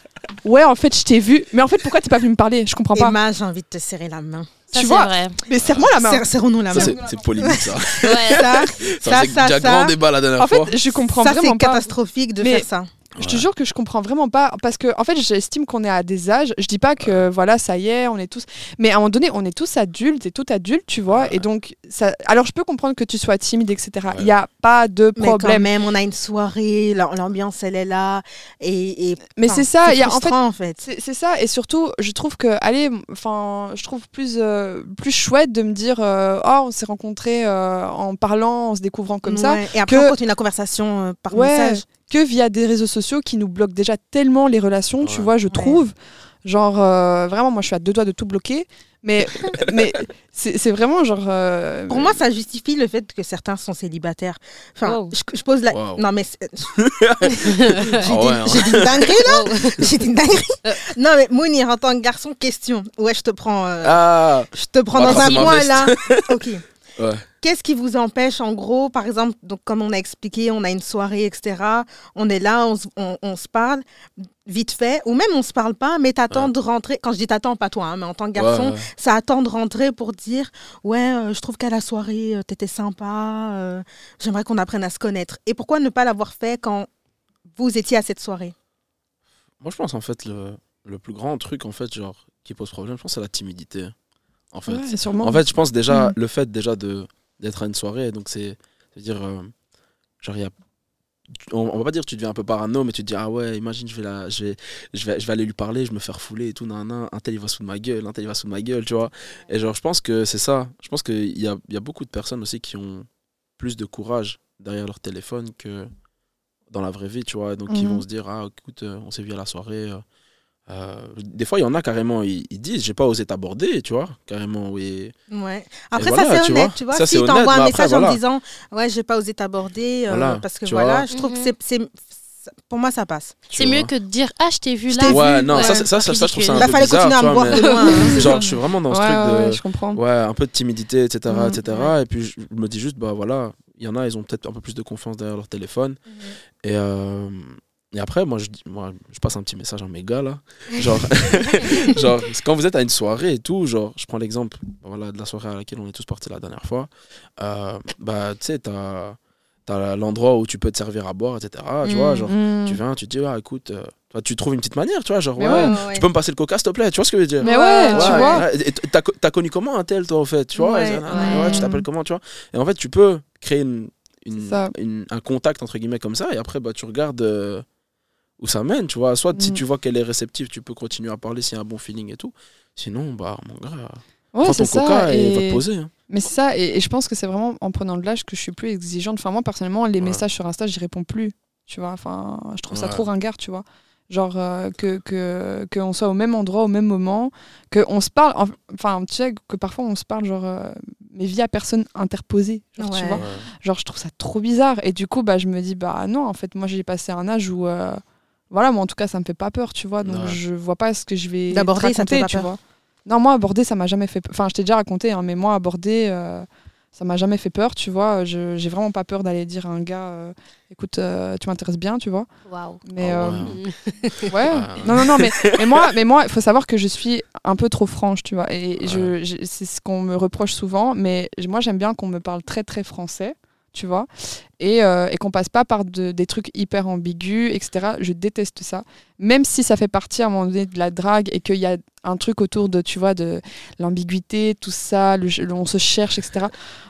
Ouais, en fait, je t'ai vu. Mais en fait, pourquoi t'es pas venu me parler? Je comprends pas.
Emma, j'ai envie de te serrer la main.
Ça,
tu
c'est
vois?
vrai.
Mais serre-moi la main.
Serre- Serrons-nous la main.
c'est c'est polémique, ça.
Ouais.
Ça,
Ça,
Ça,
c'est
ça,
grand débat la dernière
En
fois.
fait, je comprends
ça
vraiment
c'est
pas.
catastrophique de
Mais-
faire ça.
Je te jure que je comprends vraiment pas parce que en fait j'estime qu'on est à des âges. Je dis pas que voilà ça y est on est tous, mais à un moment donné on est tous adultes et tout adultes tu vois et donc ça. Alors je peux comprendre que tu sois timide etc. Il y a pas de
Mais quand
problème.
même, on a une soirée, l'am- l'ambiance elle est là. Et, et-
Mais
enfin,
c'est ça, il y a- en fait,
frustrant, en fait.
C'est ça, et surtout, je trouve que, allez, enfin, je trouve plus, euh, plus chouette de me dire, euh, oh, on s'est rencontrés euh, en parlant, en se découvrant comme ça.
Et après,
que-
on continue la conversation euh, par
Ouais.
message.
Que via des réseaux sociaux qui nous bloquent déjà tellement les relations, tu vois, je
Ouais.
trouve. Genre, euh, vraiment, moi, je suis à deux doigts de tout bloquer, mais, mais c'est c'est vraiment genre. euh,
Pour moi, ça justifie le fait que certains sont célibataires. Enfin,
Wow.
je, je pose la.
Wow.
Non, mais. J'ai
ouais,
dit,
hein.
une dinguerie, là
Wow.
J'ai dit une dinguerie. Non, mais Mounir, en tant que garçon, question. Ouais, je te prends, euh,
Ah,
je te prends
va
dans un
veste.
là. OK.
Ouais.
Qu'est-ce qui vous empêche, en gros, par exemple, donc comme on a expliqué, on a une soirée, etc. On est là, on, se- on- on se parle vite fait, ou même on se parle pas, mais t'attends
Ouais.
de rentrer. Quand je dis t'attends, pas toi, hein, mais en tant que garçon,
ouais.
ça attend de rentrer pour dire ouais, euh, je trouve qu'à la soirée, euh, t'étais sympa, euh, j'aimerais qu'on apprenne à se connaître. Et pourquoi ne pas l'avoir fait quand vous étiez à cette soirée?
Moi, je pense, en fait, le, le plus grand truc, en fait, genre, qui pose problème, je pense, c'est la timidité. En fait.
ouais, sûrement.
En fait, je pense déjà,
Mm.
le fait déjà de d'être à une soirée, donc c'est. C'est-à-dire, euh, genre, y a. On, on va pas dire que tu deviens un peu parano, mais tu te dis, ah ouais, imagine, je vais, la, je, vais, je, vais, je vais aller lui parler, je vais me faire fouler et tout, nan, nan, un tel il va sous de ma gueule, un tel il va sous de ma gueule, tu vois. Et genre, je pense que c'est ça. Je pense qu'il y a, y a beaucoup de personnes aussi qui ont plus de courage derrière leur téléphone que dans la vraie vie, tu vois. Donc, ils
Mhm.
vont se dire, ah, écoute, euh, on s'est vu à la soirée. euh, euh, des fois, il y en a carrément, ils, ils disent, j'ai pas osé t'aborder, tu vois, carrément, oui.
Ouais. Après,
voilà,
ça, c'est honnête, tu vois.
Ça,
si t'envoies un message
après,
en
voilà.
disant ouais, j'ai pas osé t'aborder, euh,
Voilà,
parce que voilà,
vois.
je trouve que
Mhm.
c'est- c'est. pour moi, ça passe.
C'est mieux que de dire Ah, je t'ai vu là.
Ouais,
vu,
non,
ouais.
ça, ça, ça, ça, je trouve ça un
Bah,
peu
fallait
bizarre,
continuer à
tu
me voir loin. hein.
Genre, je suis vraiment dans ce
Ouais,
truc
ouais,
de.
je comprends.
Ouais, un peu de timidité, etc.
Mhm.
etc. Et puis, je me dis juste, bah voilà, il y en a, ils ont peut-être un peu plus de confiance derrière leur téléphone.
Mhm.
Et, euh, et après, moi je, moi, je passe un petit message à mes gars là. Genre, genre, quand vous êtes à une soirée et tout, genre, je prends l'exemple voilà, de la soirée à laquelle on est tous partis la dernière fois. Euh, bah, tu sais, t'as as, l'endroit où tu peux te servir à boire, etc. Tu vois, genre,
Mm.
tu viens, tu te dis, ah, écoute, euh, tu trouves une petite manière, tu vois, genre, ouais,
ouais.
tu peux me passer le coca, s'il te plaît, tu vois ce que je veux dire?
Mais ouais, tu vois.
T'as t'as connu comment un tel, toi, en fait Tu vois? Tu t'appelles comment, tu vois? Et en fait, tu peux créer une- un contact, entre guillemets, comme ça, et après, bah, tu regardes euh, où ça mène, tu vois. Soit si
Mm.
tu vois qu'elle est réceptive, tu peux continuer à parler s'il y a un bon feeling et tout. Sinon, bah, mon gars,
Ouais,
prends ton coca et, va te poser. hein.
Mais c'est ça, et, et je pense que c'est vraiment en prenant de l'âge que je suis plus exigeante. Enfin, moi, personnellement, les
Ouais.
messages sur Insta, j'y réponds plus. Tu vois, enfin, je trouve ça trop ringard, tu vois. Genre, euh, que que qu'on soit au même endroit, au même moment, qu'on se parle. en- Enfin, tu sais, que parfois on se parle, genre, euh, mais via personne interposée. Genre, tu
Ouais.
vois. Genre, je trouve ça trop bizarre. Et du coup, bah, je me dis, bah non, en fait, moi, j'ai passé un âge où. euh, voilà, moi, en tout cas, ça me fait pas peur, tu vois. Donc,
Ouais.
je vois pas ce que je vais.
D'aborder, ça te fait pas
tu
peur
vois. Non, moi, aborder, ça m'a jamais fait. Enfin, je t'ai déjà raconté, hein, mais moi, aborder, euh, ça m'a jamais fait peur, tu vois. Je- J'ai vraiment pas peur d'aller dire à un gars, euh, écoute, euh, tu m'intéresses bien, tu vois.
Waouh.
Mais euh,
ouais.
ouais. Non, non, non, mais, mais moi, mais moi, il faut savoir que je suis un peu trop franche, tu vois. Et je, je- c'est ce qu'on me reproche souvent, mais moi, j'aime bien qu'on me parle très, très français, tu vois. Et, euh, et qu'on passe pas par de- des trucs hyper ambigus, etc. Je déteste ça. Même si ça fait partie à un moment donné de la drague et qu'il y a un truc autour de, tu vois, de l'ambiguïté, tout ça, le, le- on se cherche, etc.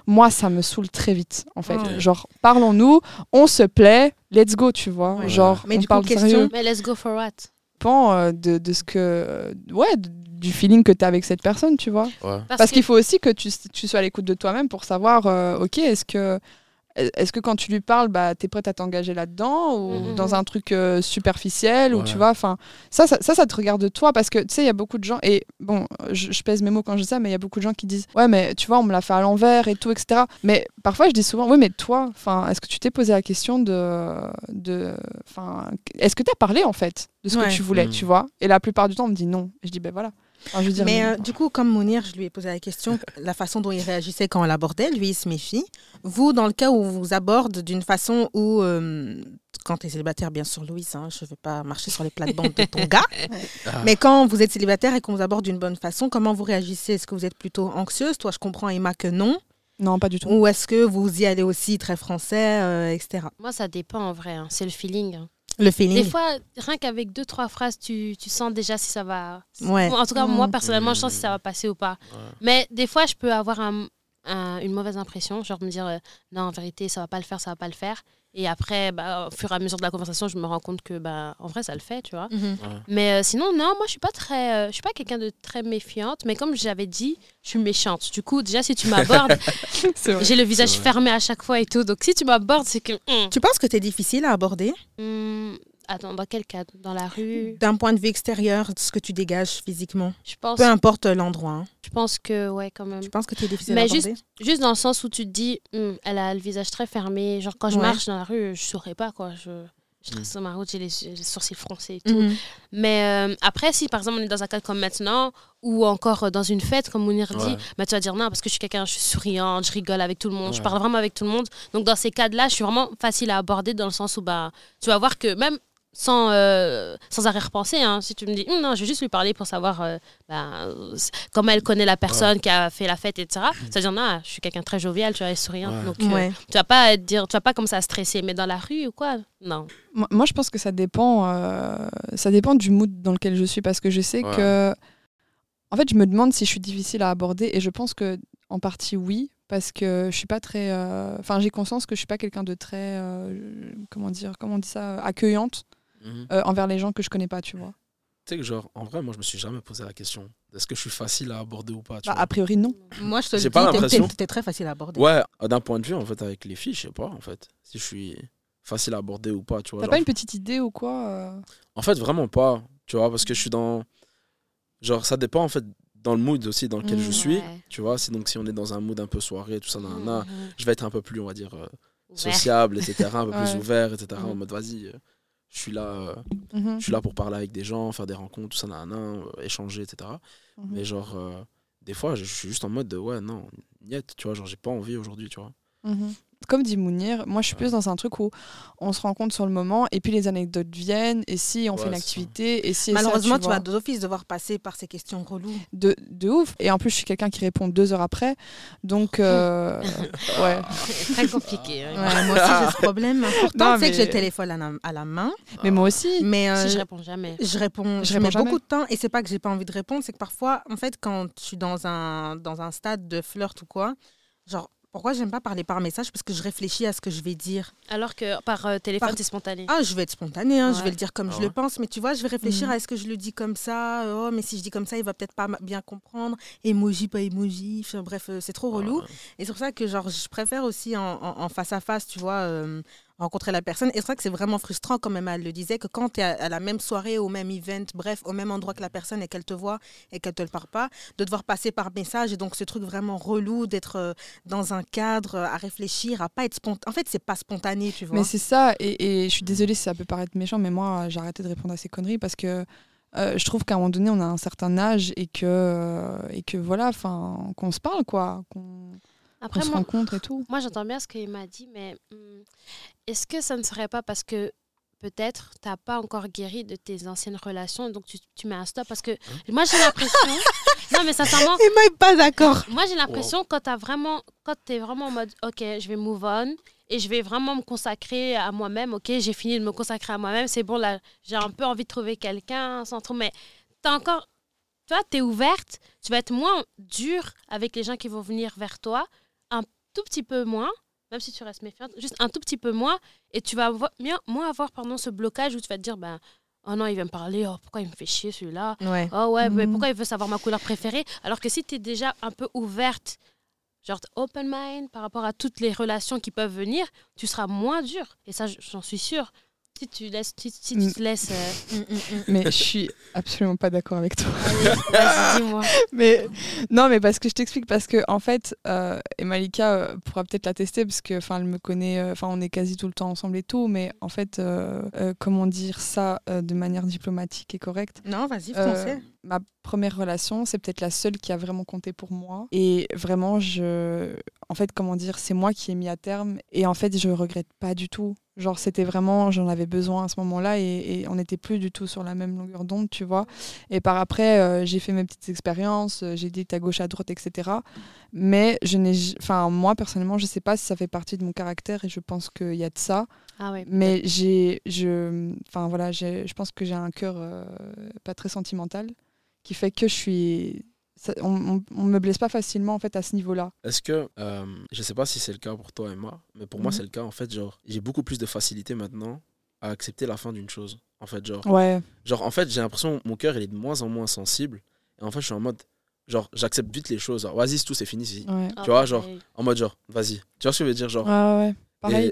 Moi, ça me saoule très vite, en fait.
Ouais.
Genre, parlons-nous, on se plaît, let's go, tu vois.
Ouais.
Genre,
Mais
on
du coup,
parle
question-
sérieux
Mais let's go for what?
Dépend euh, de, de ce que. euh, ouais, du feeling que tu as avec cette personne, tu vois.
Ouais.
Parce, qu'il faut aussi que tu, tu sois à l'écoute de toi-même pour savoir, euh, ok, est-ce que. Est-ce que quand tu lui parles, bah, tu es prête à t'engager là-dedans ou
Mhm.
dans un truc euh, superficiel ou tu vois, enfin, ça, ça, ça, ça te regarde toi parce que tu sais, il y a beaucoup de gens, et bon, je, je pèse mes mots quand je dis ça, mais il y a beaucoup de gens qui disent, ouais, mais tu vois, on me l'a fait à l'envers et tout, etc. Mais parfois, je dis souvent, oui, mais toi, enfin, est-ce que tu t'es posé la question de. de enfin, est-ce que tu as parlé en fait de ce
Ouais.
que tu voulais,
Mhm.
tu vois? Et la plupart du temps, on me dit non. Et je dis, ben voilà. Enfin, je veux dire,
Mais euh, du coup, comme Mounir, je lui ai posé la question, la façon dont il réagissait quand on l'abordait, lui, il se méfie. Vous, dans le cas où on vous aborde d'une façon où, euh, quand tu es célibataire, bien sûr, Louis, hein, je ne vais pas marcher sur les plates-bandes de ton gars,
Ah.
mais quand vous êtes célibataire et qu'on vous aborde d'une bonne façon, comment vous réagissez? Est-ce que vous êtes plutôt anxieuse? Toi, je comprends, Emma, que non.
non, pas du tout.
Ou est-ce que vous y allez aussi très français, euh, etc.
Moi, ça dépend en vrai. hein. C'est le feeling. hein.
Le feeling
Des fois, rien qu'avec deux, trois phrases, tu, tu sens déjà si ça va.
Ouais.
En tout cas, moi,
Mhm.
personnellement, je sens si ça va passer ou pas.
Ouais.
Mais des fois, je peux avoir un- un- une mauvaise impression, genre me dire euh, non, en vérité, ça va pas le faire, ça va pas le faire. Et après, bah, au fur et à mesure de la conversation, je me rends compte que, bah, en vrai, ça le fait, tu vois.
Mhm.
Mais euh, sinon, non, moi, je suis pas très, euh, je suis pas quelqu'un de très méfiante. Mais comme j'avais dit, je suis méchante. Du coup, déjà, si tu m'abordes, j'ai le visage fermé à chaque fois et tout. Donc, si tu m'abordes, c'est que. hum,
Tu penses que tu es difficile à aborder?
Hum, attends, dans quel cadre? Dans la rue?
D'un point de vue extérieur, ce que tu dégages physiquement
Je pense,
Peu importe l'endroit. hein.
je pense que, ouais, quand même.
Tu penses que tu es difficile
Mais
à aborder?
Juste dans le sens où tu te dis, Hum, elle a le visage très fermé. Genre, quand je
Ouais.
marche dans la rue, je saurais pas, quoi. Je, je
Mm.
trace sur ma route, j'ai les, sourcils froncés et tout.
Mhm.
Mais euh, après, si par exemple on est dans un cadre comme maintenant, ou encore euh, dans une fête, comme Mounir dit,
Ouais.
bah, tu vas dire non, parce que je suis quelqu'un, je suis souriante, je rigole avec tout le monde, je parle vraiment avec tout le monde. Donc dans ces cadres-là, je suis vraiment facile à aborder dans le sens où bah, tu vas voir que même sans, euh, sans arrêt repenser, hein, si tu me dis Hum, non, je vais juste lui parler pour savoir euh, bah, comment elle connaît la personne qui a fait la fête, etc. Ça veut dire non, je suis quelqu'un de très jovial, tu vois, et souriante.
Ouais.
Donc euh,
Ouais.
tu vas pas être dire, tu vas pas commencer à stresser, mais dans la rue ou quoi, non.
Moi, moi, je pense que ça dépend, euh, ça dépend du mood dans lequel je suis parce que je sais
Ouais.
que, en fait, je me demande si je suis difficile à aborder et je pense que en partie oui parce que je suis pas très, euh, enfin, j'ai conscience que je suis pas quelqu'un de très, euh, comment dire, comment on dit ça, accueillante
Mhm.
euh, envers les gens que je connais pas, tu vois.
Tu sais que, genre, en vrai, moi, je me suis jamais posé la question est-ce que je suis facile à aborder ou pas tu
Bah,
vois?
a priori non.
Moi, je te le dis,
pas
t'es- très facile à aborder.
Ouais, d'un point de vue, en fait, avec les filles, je sais pas, en fait, si je suis facile à aborder ou pas, tu vois.
T'as pas une petite idée ou quoi euh?
En fait, vraiment pas, tu vois, parce que je suis dans. Genre, ça dépend, en fait, dans le mood aussi dans lequel je suis,
ouais.
tu vois. Si, donc, si on est dans un mood un peu soirée, tout ça, nanana,
Mhm.
je vais être un peu plus, on va dire, euh, sociable, etc., un peu plus ouvert, etc., en
Mm.
mode, vas-y, euh, je suis là. euh,
Mhm,
je suis là pour parler avec des gens, faire des rencontres, tout ça, nanana, euh, échanger, etc.
mhm.
Mais genre, euh, des fois, je suis juste en mode de ouais, non, niet, tu vois, genre, j'ai pas envie aujourd'hui, tu vois.
Mhm. Comme dit Mounir, moi je suis plus dans un truc où on se rencontre sur le moment et puis les anecdotes viennent et si on
Ouais,
fait une
ça.
activité et si et ça,
Malheureusement, tu,
vois.
vas d'office devoir passer par ces questions reloues.
de, de ouf. Et en plus, je suis quelqu'un qui répond deux heures après. Donc, euh, ouais.
C'est très compliqué. hein.
Ouais, moi aussi, j'ai ce problème. Pourtant, tu que
mais-
j'ai le téléphone à la, à la main,
Mais moi aussi.
mais euh,
Si je réponds jamais.
je réponds,
Je
je,
réponds
mets
jamais.
beaucoup de temps et c'est pas que j'ai pas envie de répondre, c'est que parfois, en fait, quand je suis dans un, dans un stade de flirt ou quoi, genre, pourquoi j'aime pas parler par message? Parce que je réfléchis à ce que je vais dire.
Alors que par euh, téléphone,
Par-
c'est spontané.
Ah, je vais être spontanée, hein, je vais le dire comme
Ah
je le pense, mais tu vois, je vais réfléchir
Mhm.
à est-ce que je le dis comme ça Oh, mais si je dis comme ça, il va peut-être pas bien comprendre. Emoji, pas emoji. Enfin, bref, euh, c'est trop relou.
Ouais.
Et c'est pour ça que genre, je préfère aussi en, en- en face à face, tu vois, euh, rencontrer la personne. Et c'est vrai que c'est vraiment frustrant, même, elle le disait, que quand tu es à, la même soirée, au même event, bref, au même endroit que la personne et qu'elle te voit et qu'elle te le parle pas, de devoir passer par message. Et donc, ce truc vraiment relou d'être euh, dans un cadre, euh, à réfléchir, à pas être spontané. En fait, c'est pas spontané, tu vois.
Mais c'est ça. Et, et je suis désolée si ça peut paraître méchant, mais moi, j'ai arrêté de répondre à ces conneries parce que euh, je trouve qu'à un moment donné, on a un certain âge et que, et que voilà, qu'on se parle, quoi.
Après,
se
moi,
rencontre et tout.
moi j'entends bien ce qu'il m'a dit, mais hum, est-ce que ça ne serait pas parce que peut-être tu n'as pas encore guéri de tes anciennes relations, donc tu, tu mets un stop? Parce que moi j'ai l'impression. non, mais sincèrement,
Et moi, pas d'accord.
moi j'ai l'impression quand tu vraiment, quand es vraiment en mode ok, je vais move on et je vais vraiment me consacrer à moi-même. Ok, j'ai fini de me consacrer à moi-même, c'est bon là, j'ai un peu envie de trouver quelqu'un sans trop, mais t'as encore. Toi, tu es ouverte, tu vas être moins dure avec les gens qui vont venir vers toi, tout petit peu moins, même si tu restes méfiante, juste un tout petit peu moins, et tu vas avoir- mieux- moins avoir pardon, ce blocage où tu vas te dire, ben, oh non, il va me parler, oh, pourquoi il me fait chier celui-là,
Ouais.
oh ouais, mais
Mhm.
pourquoi il veut savoir ma couleur préférée, alors que si tu es déjà un peu ouverte, genre open mind par rapport à toutes les relations qui peuvent venir, tu seras moins dur, et ça, j'en suis sûre. Si tu, laisses, si, si tu
Mm.
te laisses... euh,
Mm, mm, mm.
Mais je suis absolument pas d'accord avec toi.
Vas-y, dis-moi.
mais non, mais parce que je t'explique parce que en fait, euh, et Malika euh, pourra peut-être la tester parce que enfin elle me connaît, euh, enfin on est quasi tout le temps ensemble et tout, mais en fait, comment dire ça de manière diplomatique et correcte?
Non, vas-y, français.
Ma première relation, c'est peut-être la seule qui a vraiment compté pour moi. Et vraiment, je, en fait, comment dire, c'est moi qui ai mis à terme. Et en fait, je regrette pas du tout. Genre, c'était vraiment, j'en avais besoin à ce moment-là et, et on n'était plus du tout sur la même longueur d'onde, tu vois. Et par après, euh, j'ai fait mes petites expériences, euh, j'ai dit à gauche, à droite, etc. Mais je n'ai, enfin, moi personnellement, je sais pas si ça fait partie de mon caractère et je pense qu'il y a de ça.
Ah ouais.
Mais j'ai, je, enfin voilà, je pense que j'ai un cœur euh, pas très sentimental, qui fait que je suis, ça- on, on, on me blesse pas facilement en fait à ce niveau-là.
Est-ce que, euh, je sais pas si c'est le cas pour toi Emma, mais pour moi
Mhm.
c'est le cas en fait, genre, j'ai beaucoup plus de facilité maintenant à accepter la fin d'une chose. En fait, genre,
Ouais,
genre en fait, j'ai l'impression que mon cœur il est de moins en moins sensible. Et en fait, je suis en mode, genre, j'accepte vite les choses. Genre, Vas-y, c'est tout, c'est fini. c'est-
ouais,
Ah,
Tu vois, genre,
pareil.
En mode, genre, vas-y. Tu vois ce que je veux dire, genre?
ouais, ouais, ouais. Pareil.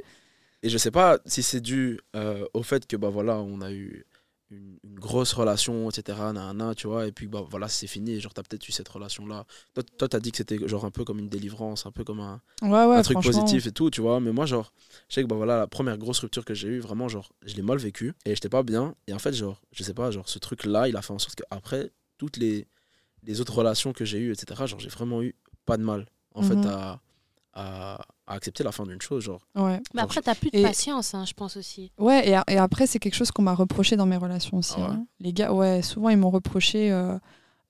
Et, et je sais pas si c'est dû euh, au fait que, bah voilà, on a eu une, une grosse relation, etc. nanana, tu vois, et puis, bah voilà, c'est fini. Genre, t'as peut-être eu cette relation-là. Toi, toi, t'as dit que c'était genre un peu comme une délivrance, un peu comme un,
ouais, ouais,
un truc positif et tout, tu vois. Mais moi, genre, je sais que, bah voilà, la première grosse rupture que j'ai eue, vraiment, genre, je l'ai mal vécu et j'étais pas bien. Et en fait, genre, je sais pas, genre, ce truc-là, il a fait en sorte qu'après, toutes les, les autres relations que j'ai eues, etc., genre, j'ai vraiment eu pas de mal, en
Mhm.
fait, à, à, à accepter la fin d'une chose, genre.
Ouais.
Mais après, t'as plus de
Et-
patience, hein, je pense aussi.
Ouais, et, a- et après, c'est quelque chose qu'on m'a reproché dans mes relations aussi.
Ah ouais
hein. Les gars, ouais, souvent, ils m'ont reproché euh,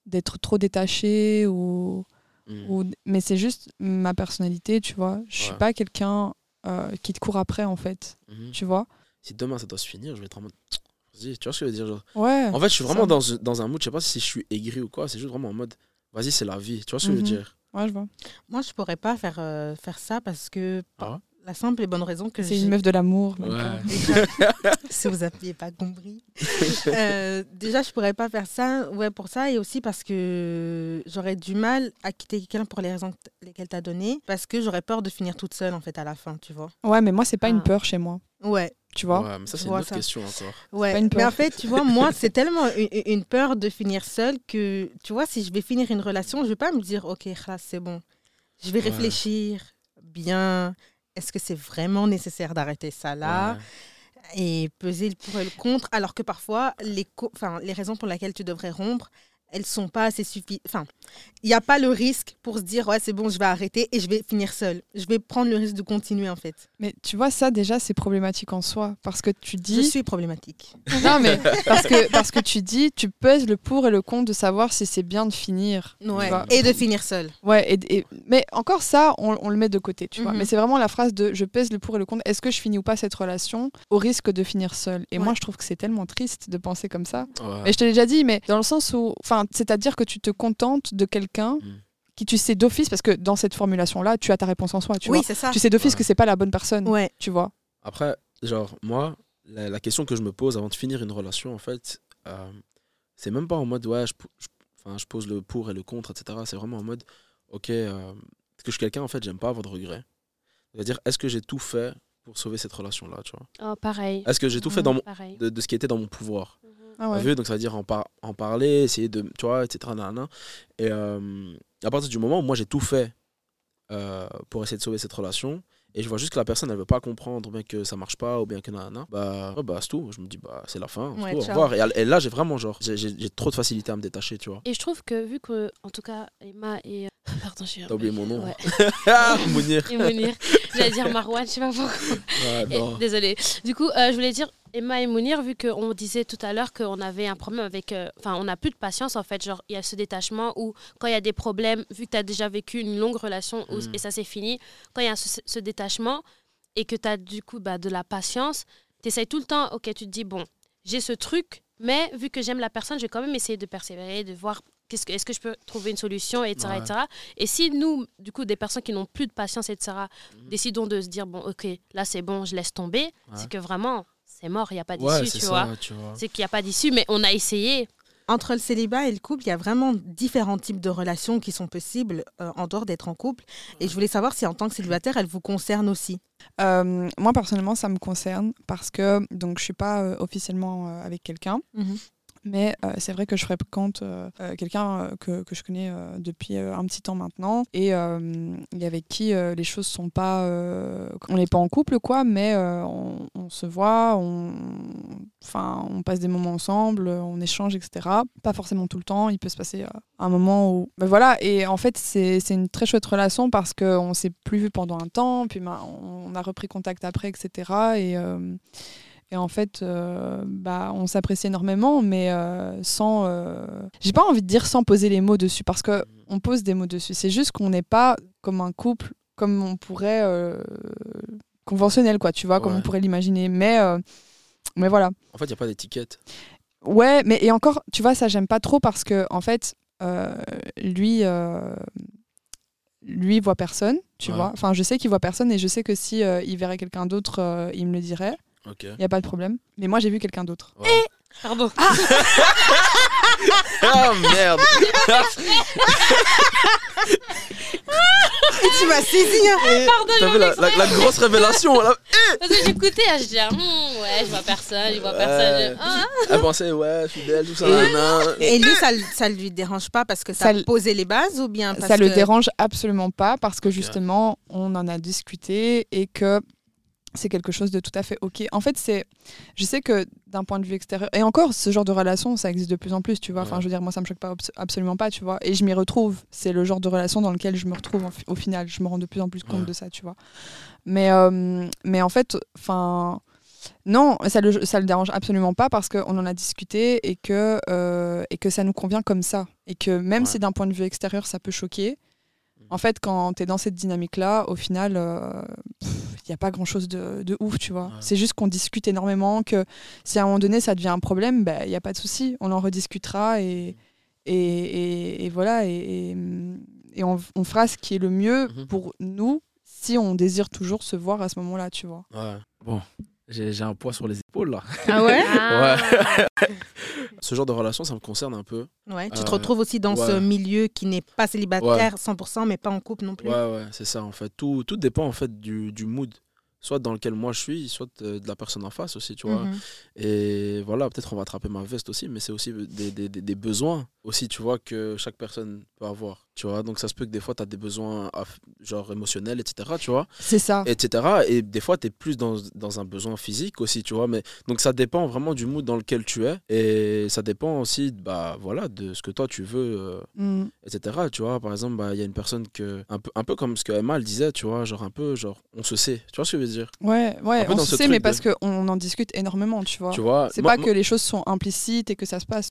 d'être trop détaché ou.
Mm.
ou... Mais c'est juste ma personnalité, tu vois. Je suis
Ouais.
pas quelqu'un euh, qui te court après, en fait,
Mhm.
tu vois.
Si demain ça doit se finir, je vais être en mode. Vas-y, tu vois ce que je veux dire genre.
Ouais.
En fait, je suis vraiment
ça.
dans, dans un mood, je sais pas si je suis aigri ou quoi, c'est juste vraiment en mode. Vas-y, c'est la vie. Tu vois ce que je veux
Mhm.
dire
Ouais, je vois.
Moi, je pourrais pas faire, euh, faire ça parce que
Ah
la simple et bonne raison que
C'est
j'ai-
une meuf de l'amour.
Ouais.
si vous n'aviez pas compris. Euh, déjà, je pourrais pas faire ça. Ouais, pour ça. Et aussi parce que j'aurais du mal à quitter quelqu'un pour les raisons lesquelles tu as données. Parce que j'aurais peur de finir toute seule, en fait, à la fin, tu vois.
Ouais, mais moi, c'est pas une
Ah.
peur chez moi.
Ouais.
Tu vois
Ouais, mais ça, c'est une autre
ça.
question encore.
Ouais, mais en fait, tu vois, moi, c'est tellement une, une peur de finir seule que, tu vois, si je vais finir une relation, je vais pas me dire, ok, c'est bon. Je vais
Ouais.
réfléchir bien. Est-ce que c'est vraiment nécessaire d'arrêter ça là
Ouais.
et peser le pour et le contre, alors que parfois, les, co- enfin, les raisons pour lesquelles tu devrais rompre, elles sont pas assez suffisantes. Enfin, il n'y a pas le risque pour se dire, ouais, c'est bon, je vais arrêter et je vais finir seule. Je vais prendre le risque de continuer, en fait.
Mais tu vois, ça, déjà, c'est problématique en soi. Parce que tu
Je
dis.
suis problématique.
Non, mais parce que, parce que tu dis, tu pèses le pour et le contre de savoir si c'est bien de finir. tu
Ouais.
vois.
Et de finir seule.
Ouais, et, et- mais encore ça, on, on le met de côté, tu vois.
Mhm.
Mais c'est vraiment la phrase de je pèse le pour et le contre. Est-ce que je finis ou pas cette relation au risque de finir seule Et
Ouais.
moi, je trouve que c'est tellement triste de penser comme ça.
Ouais.
Et je te l'ai déjà dit, mais dans le sens où, enfin, c'est-à-dire que tu te contentes de quelqu'un
Mm.
qui tu sais d'office, parce que dans cette formulation-là, tu as ta réponse en soi, tu
oui,
vois.
c'est ça.
Tu sais d'office
Ouais.
que c'est pas la bonne personne,
Ouais.
tu vois.
Après, genre, moi, la, la question que je me pose avant de finir une relation, en fait, euh, c'est même pas en mode, ouais, je, je- enfin, je pose le pour et le contre, etc. C'est vraiment en mode, ok, euh, est-ce que je suis quelqu'un, en fait, j'aime pas avoir de regrets. C'est-à-dire, est-ce que j'ai tout fait pour sauver cette relation-là, tu vois?
Oh, pareil.
Est-ce que j'ai tout fait dans mon-
Pareil.
de, de ce qui était dans mon pouvoir?
Ah ouais.
Donc, ça veut dire en, par- en parler, essayer de, tu vois, etc. nanana. Et euh, à partir du moment où moi, j'ai tout fait euh, pour essayer de sauver cette relation, et je vois juste que la personne, elle veut pas comprendre, ou bien que ça marche pas, ou bien que nanana, bah, bah c'est tout. Je me dis, bah, c'est la fin,
Ouais,
tout, au revoir. Et, et là, j'ai vraiment, genre, j'ai- trop de facilité à me détacher, tu vois.
Et je trouve que vu que, en tout cas, Emma et. Pardon, je suis.
T'as oublié mon nom.
Ouais.
Ah, Mounir.
Mounir. J'allais dire Marwan, je sais pas pourquoi.
Non.
Désolée. Du coup, euh, je voulais dire Emma et Mounir, vu qu'on disait tout à l'heure qu'on avait un problème avec. euh, Enfin, on n'a plus de patience en fait. Genre, il y a ce détachement où, quand il y a des problèmes, vu que tu as déjà vécu une longue relation où-
Mm.
et ça s'est fini, quand il y a ce, ce détachement et que tu as du coup bah, de la patience, tu essayes tout le temps, ok, tu te dis, bon, j'ai ce truc, mais vu que j'aime la personne, je vais quand même essayer de persévérer, de voir. Qu'est-ce que- Est-ce que je peux trouver une solution, etc.,
Ouais.
etc. Et si nous, du coup, des personnes qui n'ont plus de patience, etc.,
Mhm.
décidons de se dire bon ok là c'est bon je laisse tomber
Ouais.
c'est que vraiment c'est mort il n'y a pas d'issue
Ouais,
tu
c'est
vois
ça, tu vois.
c'est qu'il n'y a pas d'issue mais on a essayé
Entre le célibat et le couple, il y a vraiment différents types de relations qui sont possibles euh, en dehors d'être en couple. Et je voulais savoir si en tant que célibataire, elles vous concernent aussi.
Euh, moi, personnellement, ça me concerne parce que donc, je suis pas euh, officiellement euh, avec quelqu'un. Mais euh, c'est vrai que je fréquente euh, euh, quelqu'un euh, que, que je connais depuis un petit temps maintenant et, avec qui les choses sont pas. on n'est pas en couple, quoi, mais on, se voit, on, enfin, on passe des moments ensemble, on échange, etc. Pas forcément tout le temps, il peut se passer un moment où. Ben voilà, et en fait, c'est une très chouette relation parce qu'on s'est plus vu pendant un temps, puis ben, on a repris contact après, etc. Et. Et en fait, euh, bah, on s'apprécie énormément, mais euh, sans. euh, J'ai pas envie de dire sans poser les mots dessus, parce que on pose des mots dessus. C'est juste qu'on n'est pas comme un couple, comme on pourrait. conventionnel, quoi, tu vois, comme on pourrait l'imaginer. Mais, mais voilà.
En fait, il n'y a pas d'étiquette.
Ouais, mais et encore, tu vois, ça, j'aime pas trop parce que, en fait, lui. lui voit personne, tu
Ouais.
vois. Enfin, je sais qu'il voit personne et je sais que si euh, il verrait quelqu'un d'autre, euh, il me le dirait.
Ok.
Il y a pas de problème. Mais moi, j'ai vu quelqu'un d'autre.
Ouais.
pardon
Ah merde
tu m'as saisi, hein
pardon
T'as vu la, la- la grosse révélation là
parce que j'écoutais je disais Hum, ouais je vois personne je vois personne
Ouais.
Je- Ah.
Elle pensait, ouais, fidèle, tout ça.
Et-
lui, ça, le- ça lui dérange pas parce que ça,
le-
posé les bases ou bien parce
ça le
que-
dérange absolument pas parce que justement on en a discuté et que c'est quelque chose de tout à fait ok. En fait, c'est, je sais que d'un point de vue extérieur et encore ce genre de relation, ça existe de plus en plus, tu vois. Enfin, je veux dire, moi ça me choque pas abs- absolument pas, tu vois. Et je m'y retrouve. C'est le genre de relation dans lequel je me retrouve en au final. Je me rends de plus en plus compte
Ouais.
de ça, tu vois. Mais euh, mais en fait, enfin. Non, ça le, ça le dérange absolument pas parce qu'on en a discuté et que, euh, et que ça nous convient comme ça. Et que même
Ouais.
si d'un point de vue extérieur ça peut choquer, en fait, quand tu es dans cette dynamique-là, au final, il n'y a pas grand-chose de, de ouf, tu vois.
Ouais.
C'est juste qu'on discute énormément, que si à un moment donné ça devient un problème, il n'y a pas de souci, on en rediscutera et, et, et- et voilà, et, et, et on, on fera ce qui est le mieux
Mhm.
pour nous si on désire toujours se voir à ce moment-là, tu vois.
Ouais. Bon, j'ai un poids sur les épaules là.
Ah ouais?
Ah.
Ce genre de relation, ça me concerne un peu.
Ouais, tu te
Euh,
retrouves aussi dans ce
ouais.
milieu qui n'est pas célibataire 100%, mais pas en couple non plus.
Ouais, ouais, c'est ça en fait. Tout, tout dépend en fait du, du mood. Soit dans lequel moi je suis, soit euh, de la personne en face aussi, tu vois.
Mhm.
Et voilà, peut-être on va attraper ma veste aussi, mais c'est aussi des, des, des- des besoins aussi, tu vois, que chaque personne peut avoir. Tu vois, donc ça se peut que des fois, tu as des besoins genre émotionnels, etc. Tu vois,
C'est ça.
etc. Et des fois, tu es plus dans, dans un besoin physique aussi, tu vois. Mais, donc ça dépend vraiment du mood dans lequel tu es. Et ça dépend aussi bah, voilà, de ce que toi, tu veux, euh,
Mm.
etc. Tu vois, par exemple, bah, il y a une personne que, un peu, un peu comme ce que Emma elle disait, tu vois, genre un peu, genre, on se sait. Tu vois ce que je veux dire?
Ouais, ouais, on se sait, mais
de-
parce qu'on en discute énormément, tu vois.
Tu vois
C'est pas que les choses sont implicites et que ça se passe.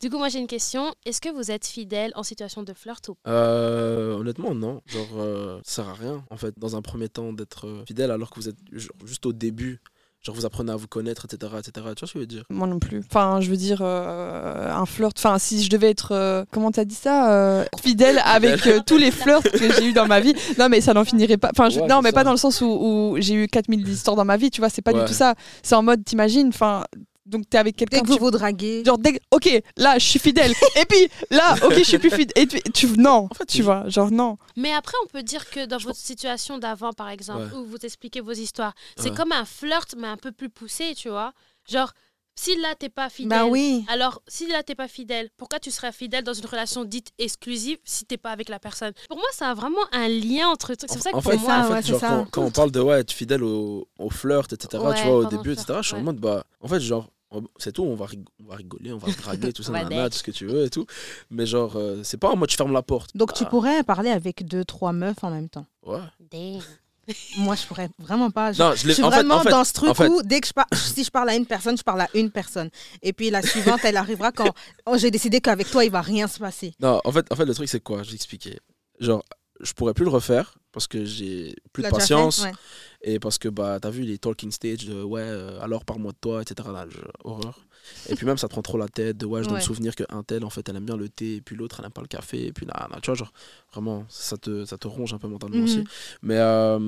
Du coup, moi j'ai une question. Est-ce que vous êtes fidèle en situation de flirt ou pas
Euh, honnêtement, non. Genre, euh, ça sert à rien, en fait, dans un premier temps, d'être euh, fidèle alors que vous êtes genre, juste au début. Genre, vous apprenez à vous connaître, etc., etc. Tu vois ce que je veux dire?
Moi non plus. Enfin, je veux dire, euh, un flirt. Enfin, si je devais être. euh, comment t'as dit ça euh, Fidèle avec euh, tous les flirts que j'ai eu dans ma vie. Non, mais ça n'en finirait pas. Enfin, je-
Ouais,
non,
c'est
mais
ça.
pas dans le sens où, où j'ai eu 4000 histoires dans ma vie, tu vois, c'est pas
Ouais.
du tout ça. C'est en mode, t'imagines, enfin. Donc t'es avec
Dès
quelqu'un
que vous
tu-
vous draguez.
genre dès que- ok là je suis fidèle et puis là ok je suis plus fidèle et tu, tu- non
En fait,
tu vois genre non
Mais après, on peut dire que dans votre situation d'avant, par exemple,
Ouais.
où vous expliquez vos histoires, c'est
Ouais.
comme un flirt, mais un peu plus poussé, tu vois. Genre, si là, t'es pas fidèle.
Bah oui.
Alors, si là, t'es pas fidèle, pourquoi tu serais fidèle dans une relation dite exclusive si t'es pas avec la personne? Pour moi, ça a vraiment un lien entre trucs. C'est pour ça que
en
pour
fait,
moi,
ça,
en fait,
ouais, c'est
genre,
ça.
quand, quand on parle de ouais, être fidèle au, au flirt, etc.,
Ouais,
tu vois, au début,
flirt,
etc., je suis en mode, bah, en fait, genre, c'est tout, on va, on va rigoler, on va draguer, tout ça, nanana, tout ce que tu veux et tout. Mais genre, euh, c'est pas en mode, je ferme la porte.
Donc tu
Ah,
pourrais parler avec deux, trois meufs en même temps.
Ouais.
Damn.
Moi, je pourrais vraiment pas. Je,
Non, je
je
l'ai
suis
en fait,
vraiment
en fait,
dans ce truc
en fait-
où dès que je parle, si je parle à une personne, je parle à une personne. Et puis la suivante, elle arrivera quand oh, j'ai décidé qu'avec toi, il va rien se passer.
Non, en fait, en fait, le truc, c'est quoi? Je vais expliquer. Genre, je pourrais plus le refaire parce que j'ai plus de
fait
patience.
Ouais.
Et parce que, bah, t'as vu les talking stage de ouais, euh, alors parle-moi de toi, etc. Là, je- horreur. Et puis même, ça te prend trop la tête de ouais, je dois
Ouais.
me souvenir qu'un tel, en fait, elle aime bien le thé, et puis l'autre, elle aime pas le café, et puis là, tu vois, genre, vraiment, ça te, ça te ronge un peu mentalement
Mhm.
aussi. Mais euh,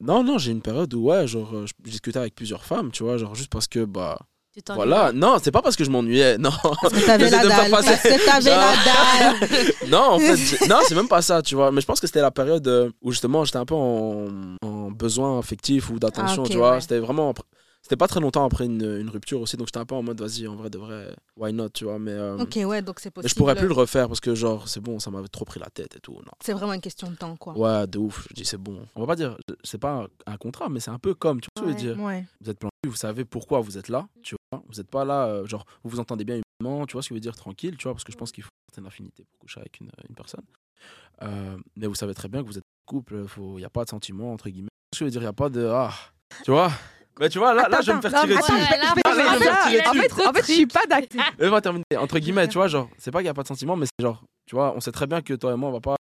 non, non, j'ai une période où, ouais, genre, euh, je discutais avec plusieurs femmes, tu vois, genre, juste parce que, bah, voilà. Non, c'est pas parce que je m'ennuyais, non.
Parce que t'avais la
de pas
dalle.
passer-
Parce que t'avais la dalle.
non, en fait, non, c'est même pas ça, tu vois. Mais je pense que c'était la période euh, où justement j'étais un peu en, en besoin affectif ou d'attention,
Ah,
tu vois.
ouais.
C'était vraiment. C'était pas très longtemps après une, une rupture aussi, donc j'étais un peu en mode vas-y, en vrai de vrai, why not, tu vois. Mais, euh,
Ok, ouais, donc c'est
mais
possible.
je pourrais plus le refaire parce que, genre, c'est bon, ça m'avait trop pris la tête et tout. Non.
C'est vraiment une question de temps, quoi.
Ouais, de ouf. Je dis c'est bon. On va pas dire, c'est pas un, contrat, mais c'est un peu comme, tu vois ce que je veux dire.
Ouais.
Vous êtes plan cul, vous savez pourquoi vous êtes là, tu vois. Vous êtes pas là, euh, genre, vous vous entendez bien humainement, tu vois ce que je veux dire, tranquille, tu vois, parce que je pense qu'il faut une certaine affinité pour coucher avec une, une personne. Euh, mais vous savez très bien que vous êtes couple, il n'y a pas de sentiment, entre guillemets. Ce que je veux dire, il n'y a pas de. Ah, tu vois Mais tu vois, là, là je vais me faire
Attends,
tirer dessus.
Ouais, là,
je vais-
Ah, là,
en
me faire
fait,
tirer
en
dessus.
fait, en fait, je suis pas d'accord.
Laisse-moi terminer. Entre guillemets, tu vois, genre, c'est pas qu'il n'y a pas de sentiment, mais c'est genre, tu vois, on sait très bien que toi et moi, on va pas.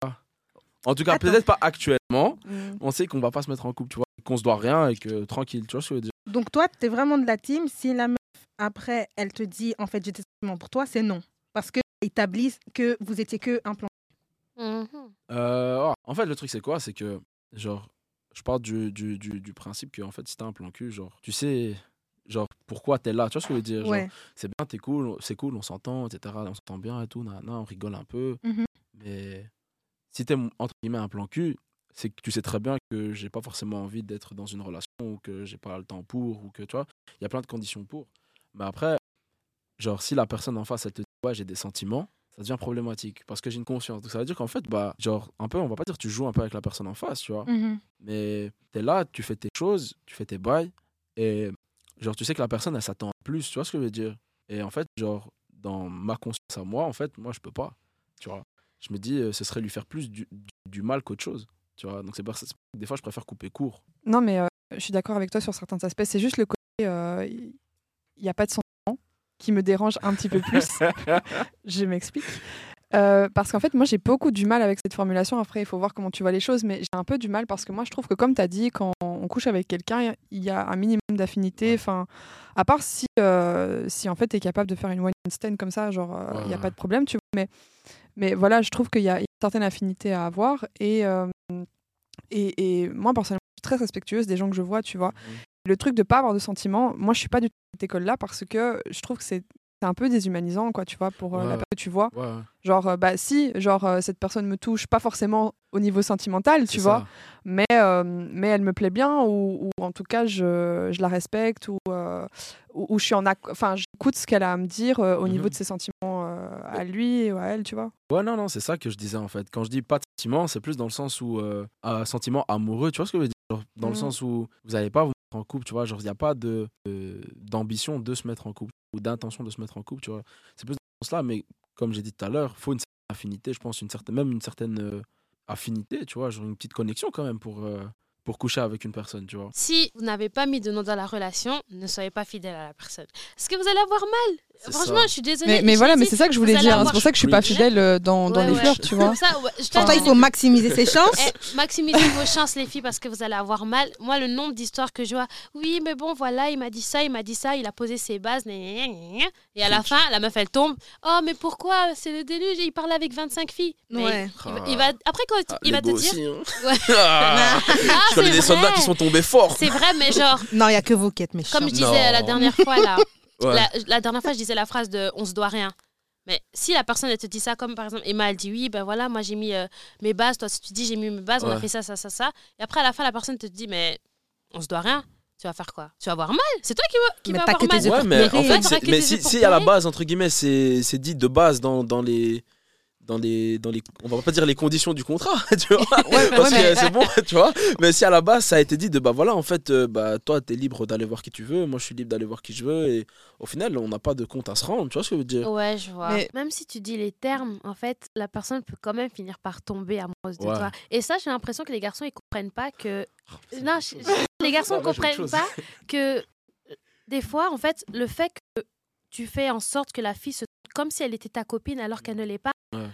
En tout cas, peut-être pas actuellement,
Mm.
on sait qu'on va pas se mettre en couple, tu vois, qu'on se doit rien et que tranquille, tu vois ce que je veux dire.
Donc toi, t'es vraiment de la team. Si la meuf, après, elle te dit, en fait, j'ai des sentiments pour toi, c'est non. Parce qu'ils établissent que vous étiez que un plan.
Mhm.
Euh, oh, en fait, le truc, c'est quoi C'est que, genre, je pars du, du, du, du principe que, en fait, si t'as un plan cul, genre, tu sais, genre, pourquoi t'es là Tu vois ce que je veux dire
Ouais.
C'est bien, t'es cool, c'est cool, on s'entend, etc. On s'entend bien et tout, nanana, on rigole un peu.
Mhm.
Mais si t'es, entre guillemets, un plan cul, c'est que tu sais très bien que j'ai pas forcément envie d'être dans une relation ou que j'ai pas le temps pour ou que, tu vois, il y a plein de conditions pour. Mais après, genre, si la personne en face, elle te dit, ouais, j'ai des sentiments, ça devient problématique parce que j'ai une conscience. Donc ça veut dire qu'en fait, bah, genre, un peu, on va pas dire tu joues un peu avec la personne en face, tu vois.
Mhm.
Mais t'es là, tu fais tes choses, tu fais tes bails et genre, tu sais que la personne, elle s'attend à plus, tu vois ce que je veux dire? Et en fait, genre, dans ma conscience à moi, en fait, moi, je peux pas, tu vois. Je me dis, euh, ce serait lui faire plus du, du- du mal qu'autre chose, tu vois. Donc c'est des fois, je préfère couper court.
Non, mais euh, je suis d'accord avec toi sur certains aspects. C'est juste le côté, euh, il n'y a pas de sentiment qui me dérange un petit peu plus. je m'explique. Euh, parce qu'en fait, moi, j'ai beaucoup du mal avec cette formulation. Après, il faut voir comment tu vois les choses. Mais j'ai un peu du mal parce que moi, je trouve que, comme tu as dit, quand on couche avec quelqu'un, il y a un minimum d'affinité. Enfin, à part si, euh, si en fait, tu es capable de faire une one stand comme ça, genre, euh, il n'y a pas de problème, tu vois. Mais, mais voilà, je trouve qu'il y a une certaine affinité à avoir. Et, et, et moi, personnellement, je suis très respectueuse des gens que je vois, tu vois. Le truc de pas avoir de sentiments, moi, je suis pas du tout de cette école-là parce que je trouve que c'est un peu déshumanisant, quoi, tu vois, pour euh,
Ouais,
la personne que tu vois.
Ouais.
Genre, euh, bah si, genre, euh, cette personne me touche, pas forcément au niveau sentimental, tu vois,
ça.
mais, mais elle me plaît bien, ou, ou en tout cas, je, je la respecte, ou, ou, ou je suis en enfin, j'écoute ce qu'elle a à me dire au niveau
Mhm.
de ses sentiments à lui ou à elle, tu vois.
Ouais, non, non, c'est ça que je disais en fait. Quand je dis pas de sentiment, c'est plus dans le sens où. Sentiment amoureux, tu vois ce que je veux dire? Dans le
Mhm.
sens où vous n'allez pas vous en couple, tu vois. Genre, il n'y a pas de, d'ambition de se mettre en couple ou d'intention de se mettre en couple, tu vois. C'est plus dans ce mais comme j'ai dit tout à l'heure, faut une certaine affinité, je pense, une certaine, même une certaine euh, affinité, tu vois, genre une petite connexion quand même pour, euh, pour coucher avec une personne, tu vois.
Si vous n'avez pas mis de nom dans la relation, ne soyez pas fidèle à la personne. Parce que vous allez avoir mal. Franchement,
ça.
je suis désolée.
Mais, voilà, mais c'est ça que je voulais dire. C'est pour ça que je suis pas fidèle euh, dans, dans
Ouais,
les
ouais.
flirts, tu vois.
Ça, ouais, je
Pour toi, il faut maximiser ses chances.
Eh, maximisez vos chances, les filles, parce que vous allez avoir mal. Moi, le nombre d'histoires que je vois, oui, mais bon, voilà, il m'a dit ça, il m'a dit ça, il a posé ses bases, et à la fin, la meuf, elle tombe. Oh, mais pourquoi C'est le déluge, il parle avec 25 filles. Mais
Ouais.
il, va- il va, après, quand
Ah,
il va te dire.
aussi, hein.
Ouais.
Ah,
C'est
des soldats
vrai.
qui sont tombés forts.
C'est vrai, mais genre,
Non, il n'y a que vous qui êtes méchants.
comme je disais
Non.
la dernière fois, là,
Ouais.
la, la dernière fois, je disais la phrase de on se doit rien. Mais si la personne, elle te dit ça, comme par exemple Emma, elle dit oui, ben voilà, moi j'ai mis euh, mes bases, toi si tu dis j'ai mis mes bases, on a
Ouais.
fait ça, ça, ça, ça. Et après, à la fin, la personne te dit, mais on se doit rien. Tu vas faire quoi? Tu vas avoir mal. C'est toi qui, qui
Mais
vas avoir
que
mal.
Ouais, mais en fait, mais si, à la base, entre guillemets, c'est c'est dit de base dans, dans les. Dans les, dans les, on va pas dire les conditions du contrat, tu vois, parce
ouais,
que c'est bon, tu vois. Mais si à la base ça a été dit de bah voilà, en fait, euh, bah toi t'es libre d'aller voir qui tu veux, moi je suis libre d'aller voir qui je veux, et au final on n'a pas de compte à se rendre, tu vois ce que je veux dire.
Ouais, je vois.
Mais-
Même si tu dis les termes, en fait, la personne peut quand même finir par tomber amoureuse de
Ouais.
toi. Et ça, j'ai l'impression que les garçons, ils comprennent pas que.
c'est
Non, je- les garçons
Ouais,
ne comprennent pas que euh, des fois, en fait, le fait que tu fais en sorte que la fille se comme si elle était ta copine alors qu'elle ne l'est pas,
Ouais.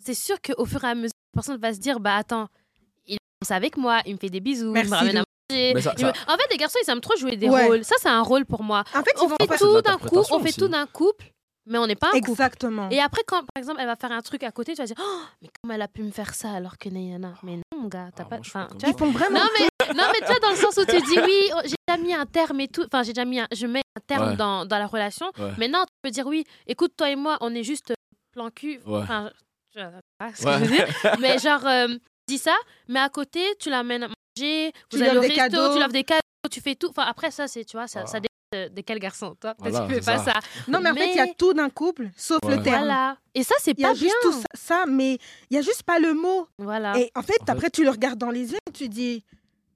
c'est sûr qu'au fur et à mesure, la personne va se dire bah attends, il est avec moi, il me fait des bisous,
Merci,
il me ramène à manger.
Ça- ça-
En fait, les garçons, ils aiment trop jouer des
Ouais.
rôles. Ça, c'est un rôle pour moi.
En fait,
On fait
pas-
tout d'un coup, on fait
aussi.
tout d'un couple, mais on n'est pas un couple.
Exactement.
Et après, quand par exemple, elle va faire un truc à côté, tu vas dire oh, mais comment elle a pu me faire ça alors que Nayana? Mais non, mon gars, t'as
Ah,
pas.
moi,
enfin, tu vois,
Ils font vraiment.
non mais, non, mais tu vois, dans le sens où tu dis oui, oh, j'ai déjà mis un terme et tout. Enfin, j'ai déjà mis un, je mets un terme
Ouais.
dans, dans la relation.
Ouais.
Mais non, tu peux dire oui, écoute, toi et moi, on est juste euh, plan cul. Enfin, je sais pas ce que je veux dire. Mais genre, euh, dis ça, mais à côté, tu l'amènes à manger,
Tu
vous allez au
offres des
resto,
cadeaux.
tu l'offres des cadeaux, tu fais tout. Enfin, après, ça, c'est, tu vois, ça, ça
Voilà.
dépend de, de quel garçon. Toi, peut-être
Voilà,
que tu fais pas
ça.
ça.
Non, mais en fait, il y a tout d'un couple, sauf
Ouais.
le terme.
Voilà. Et ça, c'est
Il y a
pas
juste
bien.
tout ça, ça, mais il y a juste pas le mot.
Voilà.
Et en fait,
En fait-
après, tu le regardes dans les yeux, tu dis,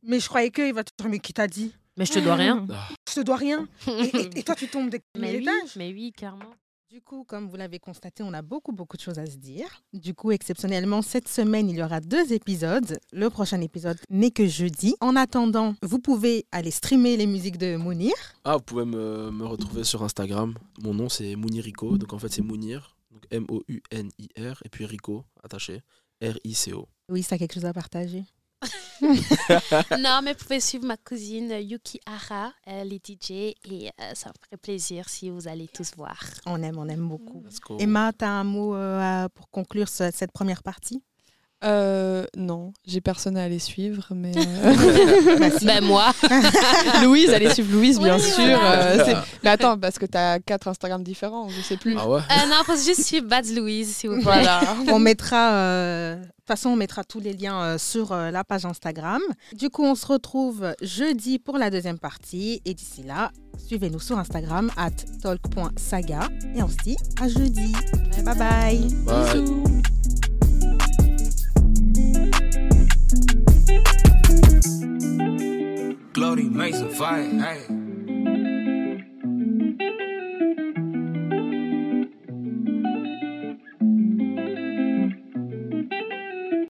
mais je croyais qu'il va te dire, mais qui t'a dit?
Mais je te dois rien.
Je te dois rien. Et, et- et toi, tu tombes des
mais oui, mais oui, clairement.
Du coup, comme vous l'avez constaté, on a beaucoup, beaucoup de choses à se dire. Du coup, exceptionnellement, cette semaine, il y aura deux épisodes. Le prochain épisode n'est que jeudi. En attendant, vous pouvez aller streamer les musiques de Mounir.
Ah, vous pouvez me, me retrouver sur Instagram. Mon nom, c'est Mounirico. Donc, en fait, c'est Mounir. Donc, M-O-U-N-I-R. Et puis Rico, attaché. R-I-C-O.
Oui, ça a quelque chose à partager.
non, mais vous pouvez suivre ma cousine euh, Yuki Hara, elle est DJ et euh, ça me ferait plaisir si vous allez tous voir.
On aime, on aime beaucoup. Emma, tu as un mot euh, pour conclure ce- cette première partie?
Euh, non, j'ai personne à aller suivre, mais euh,
Bah, si.
Ben moi.
Louise, allez suivre Louise, bien
Oui,
sûr.
voilà.
euh, mais attends, parce que t'as quatre Instagram différents, je sais plus.
Ah ouais
Euh, non, faut juste suivre Bads Louise, s'il vous plaît.
Voilà.
On mettra, euh, de toute façon, on mettra tous les liens euh, sur euh, la page Instagram. Du coup, on se retrouve jeudi pour la deuxième partie. Et d'ici là, suivez-nous sur Instagram, at talk.saga. Et on se dit à jeudi. Bye bye.
Bye.
Bisous.
Glory makes a fight, hey.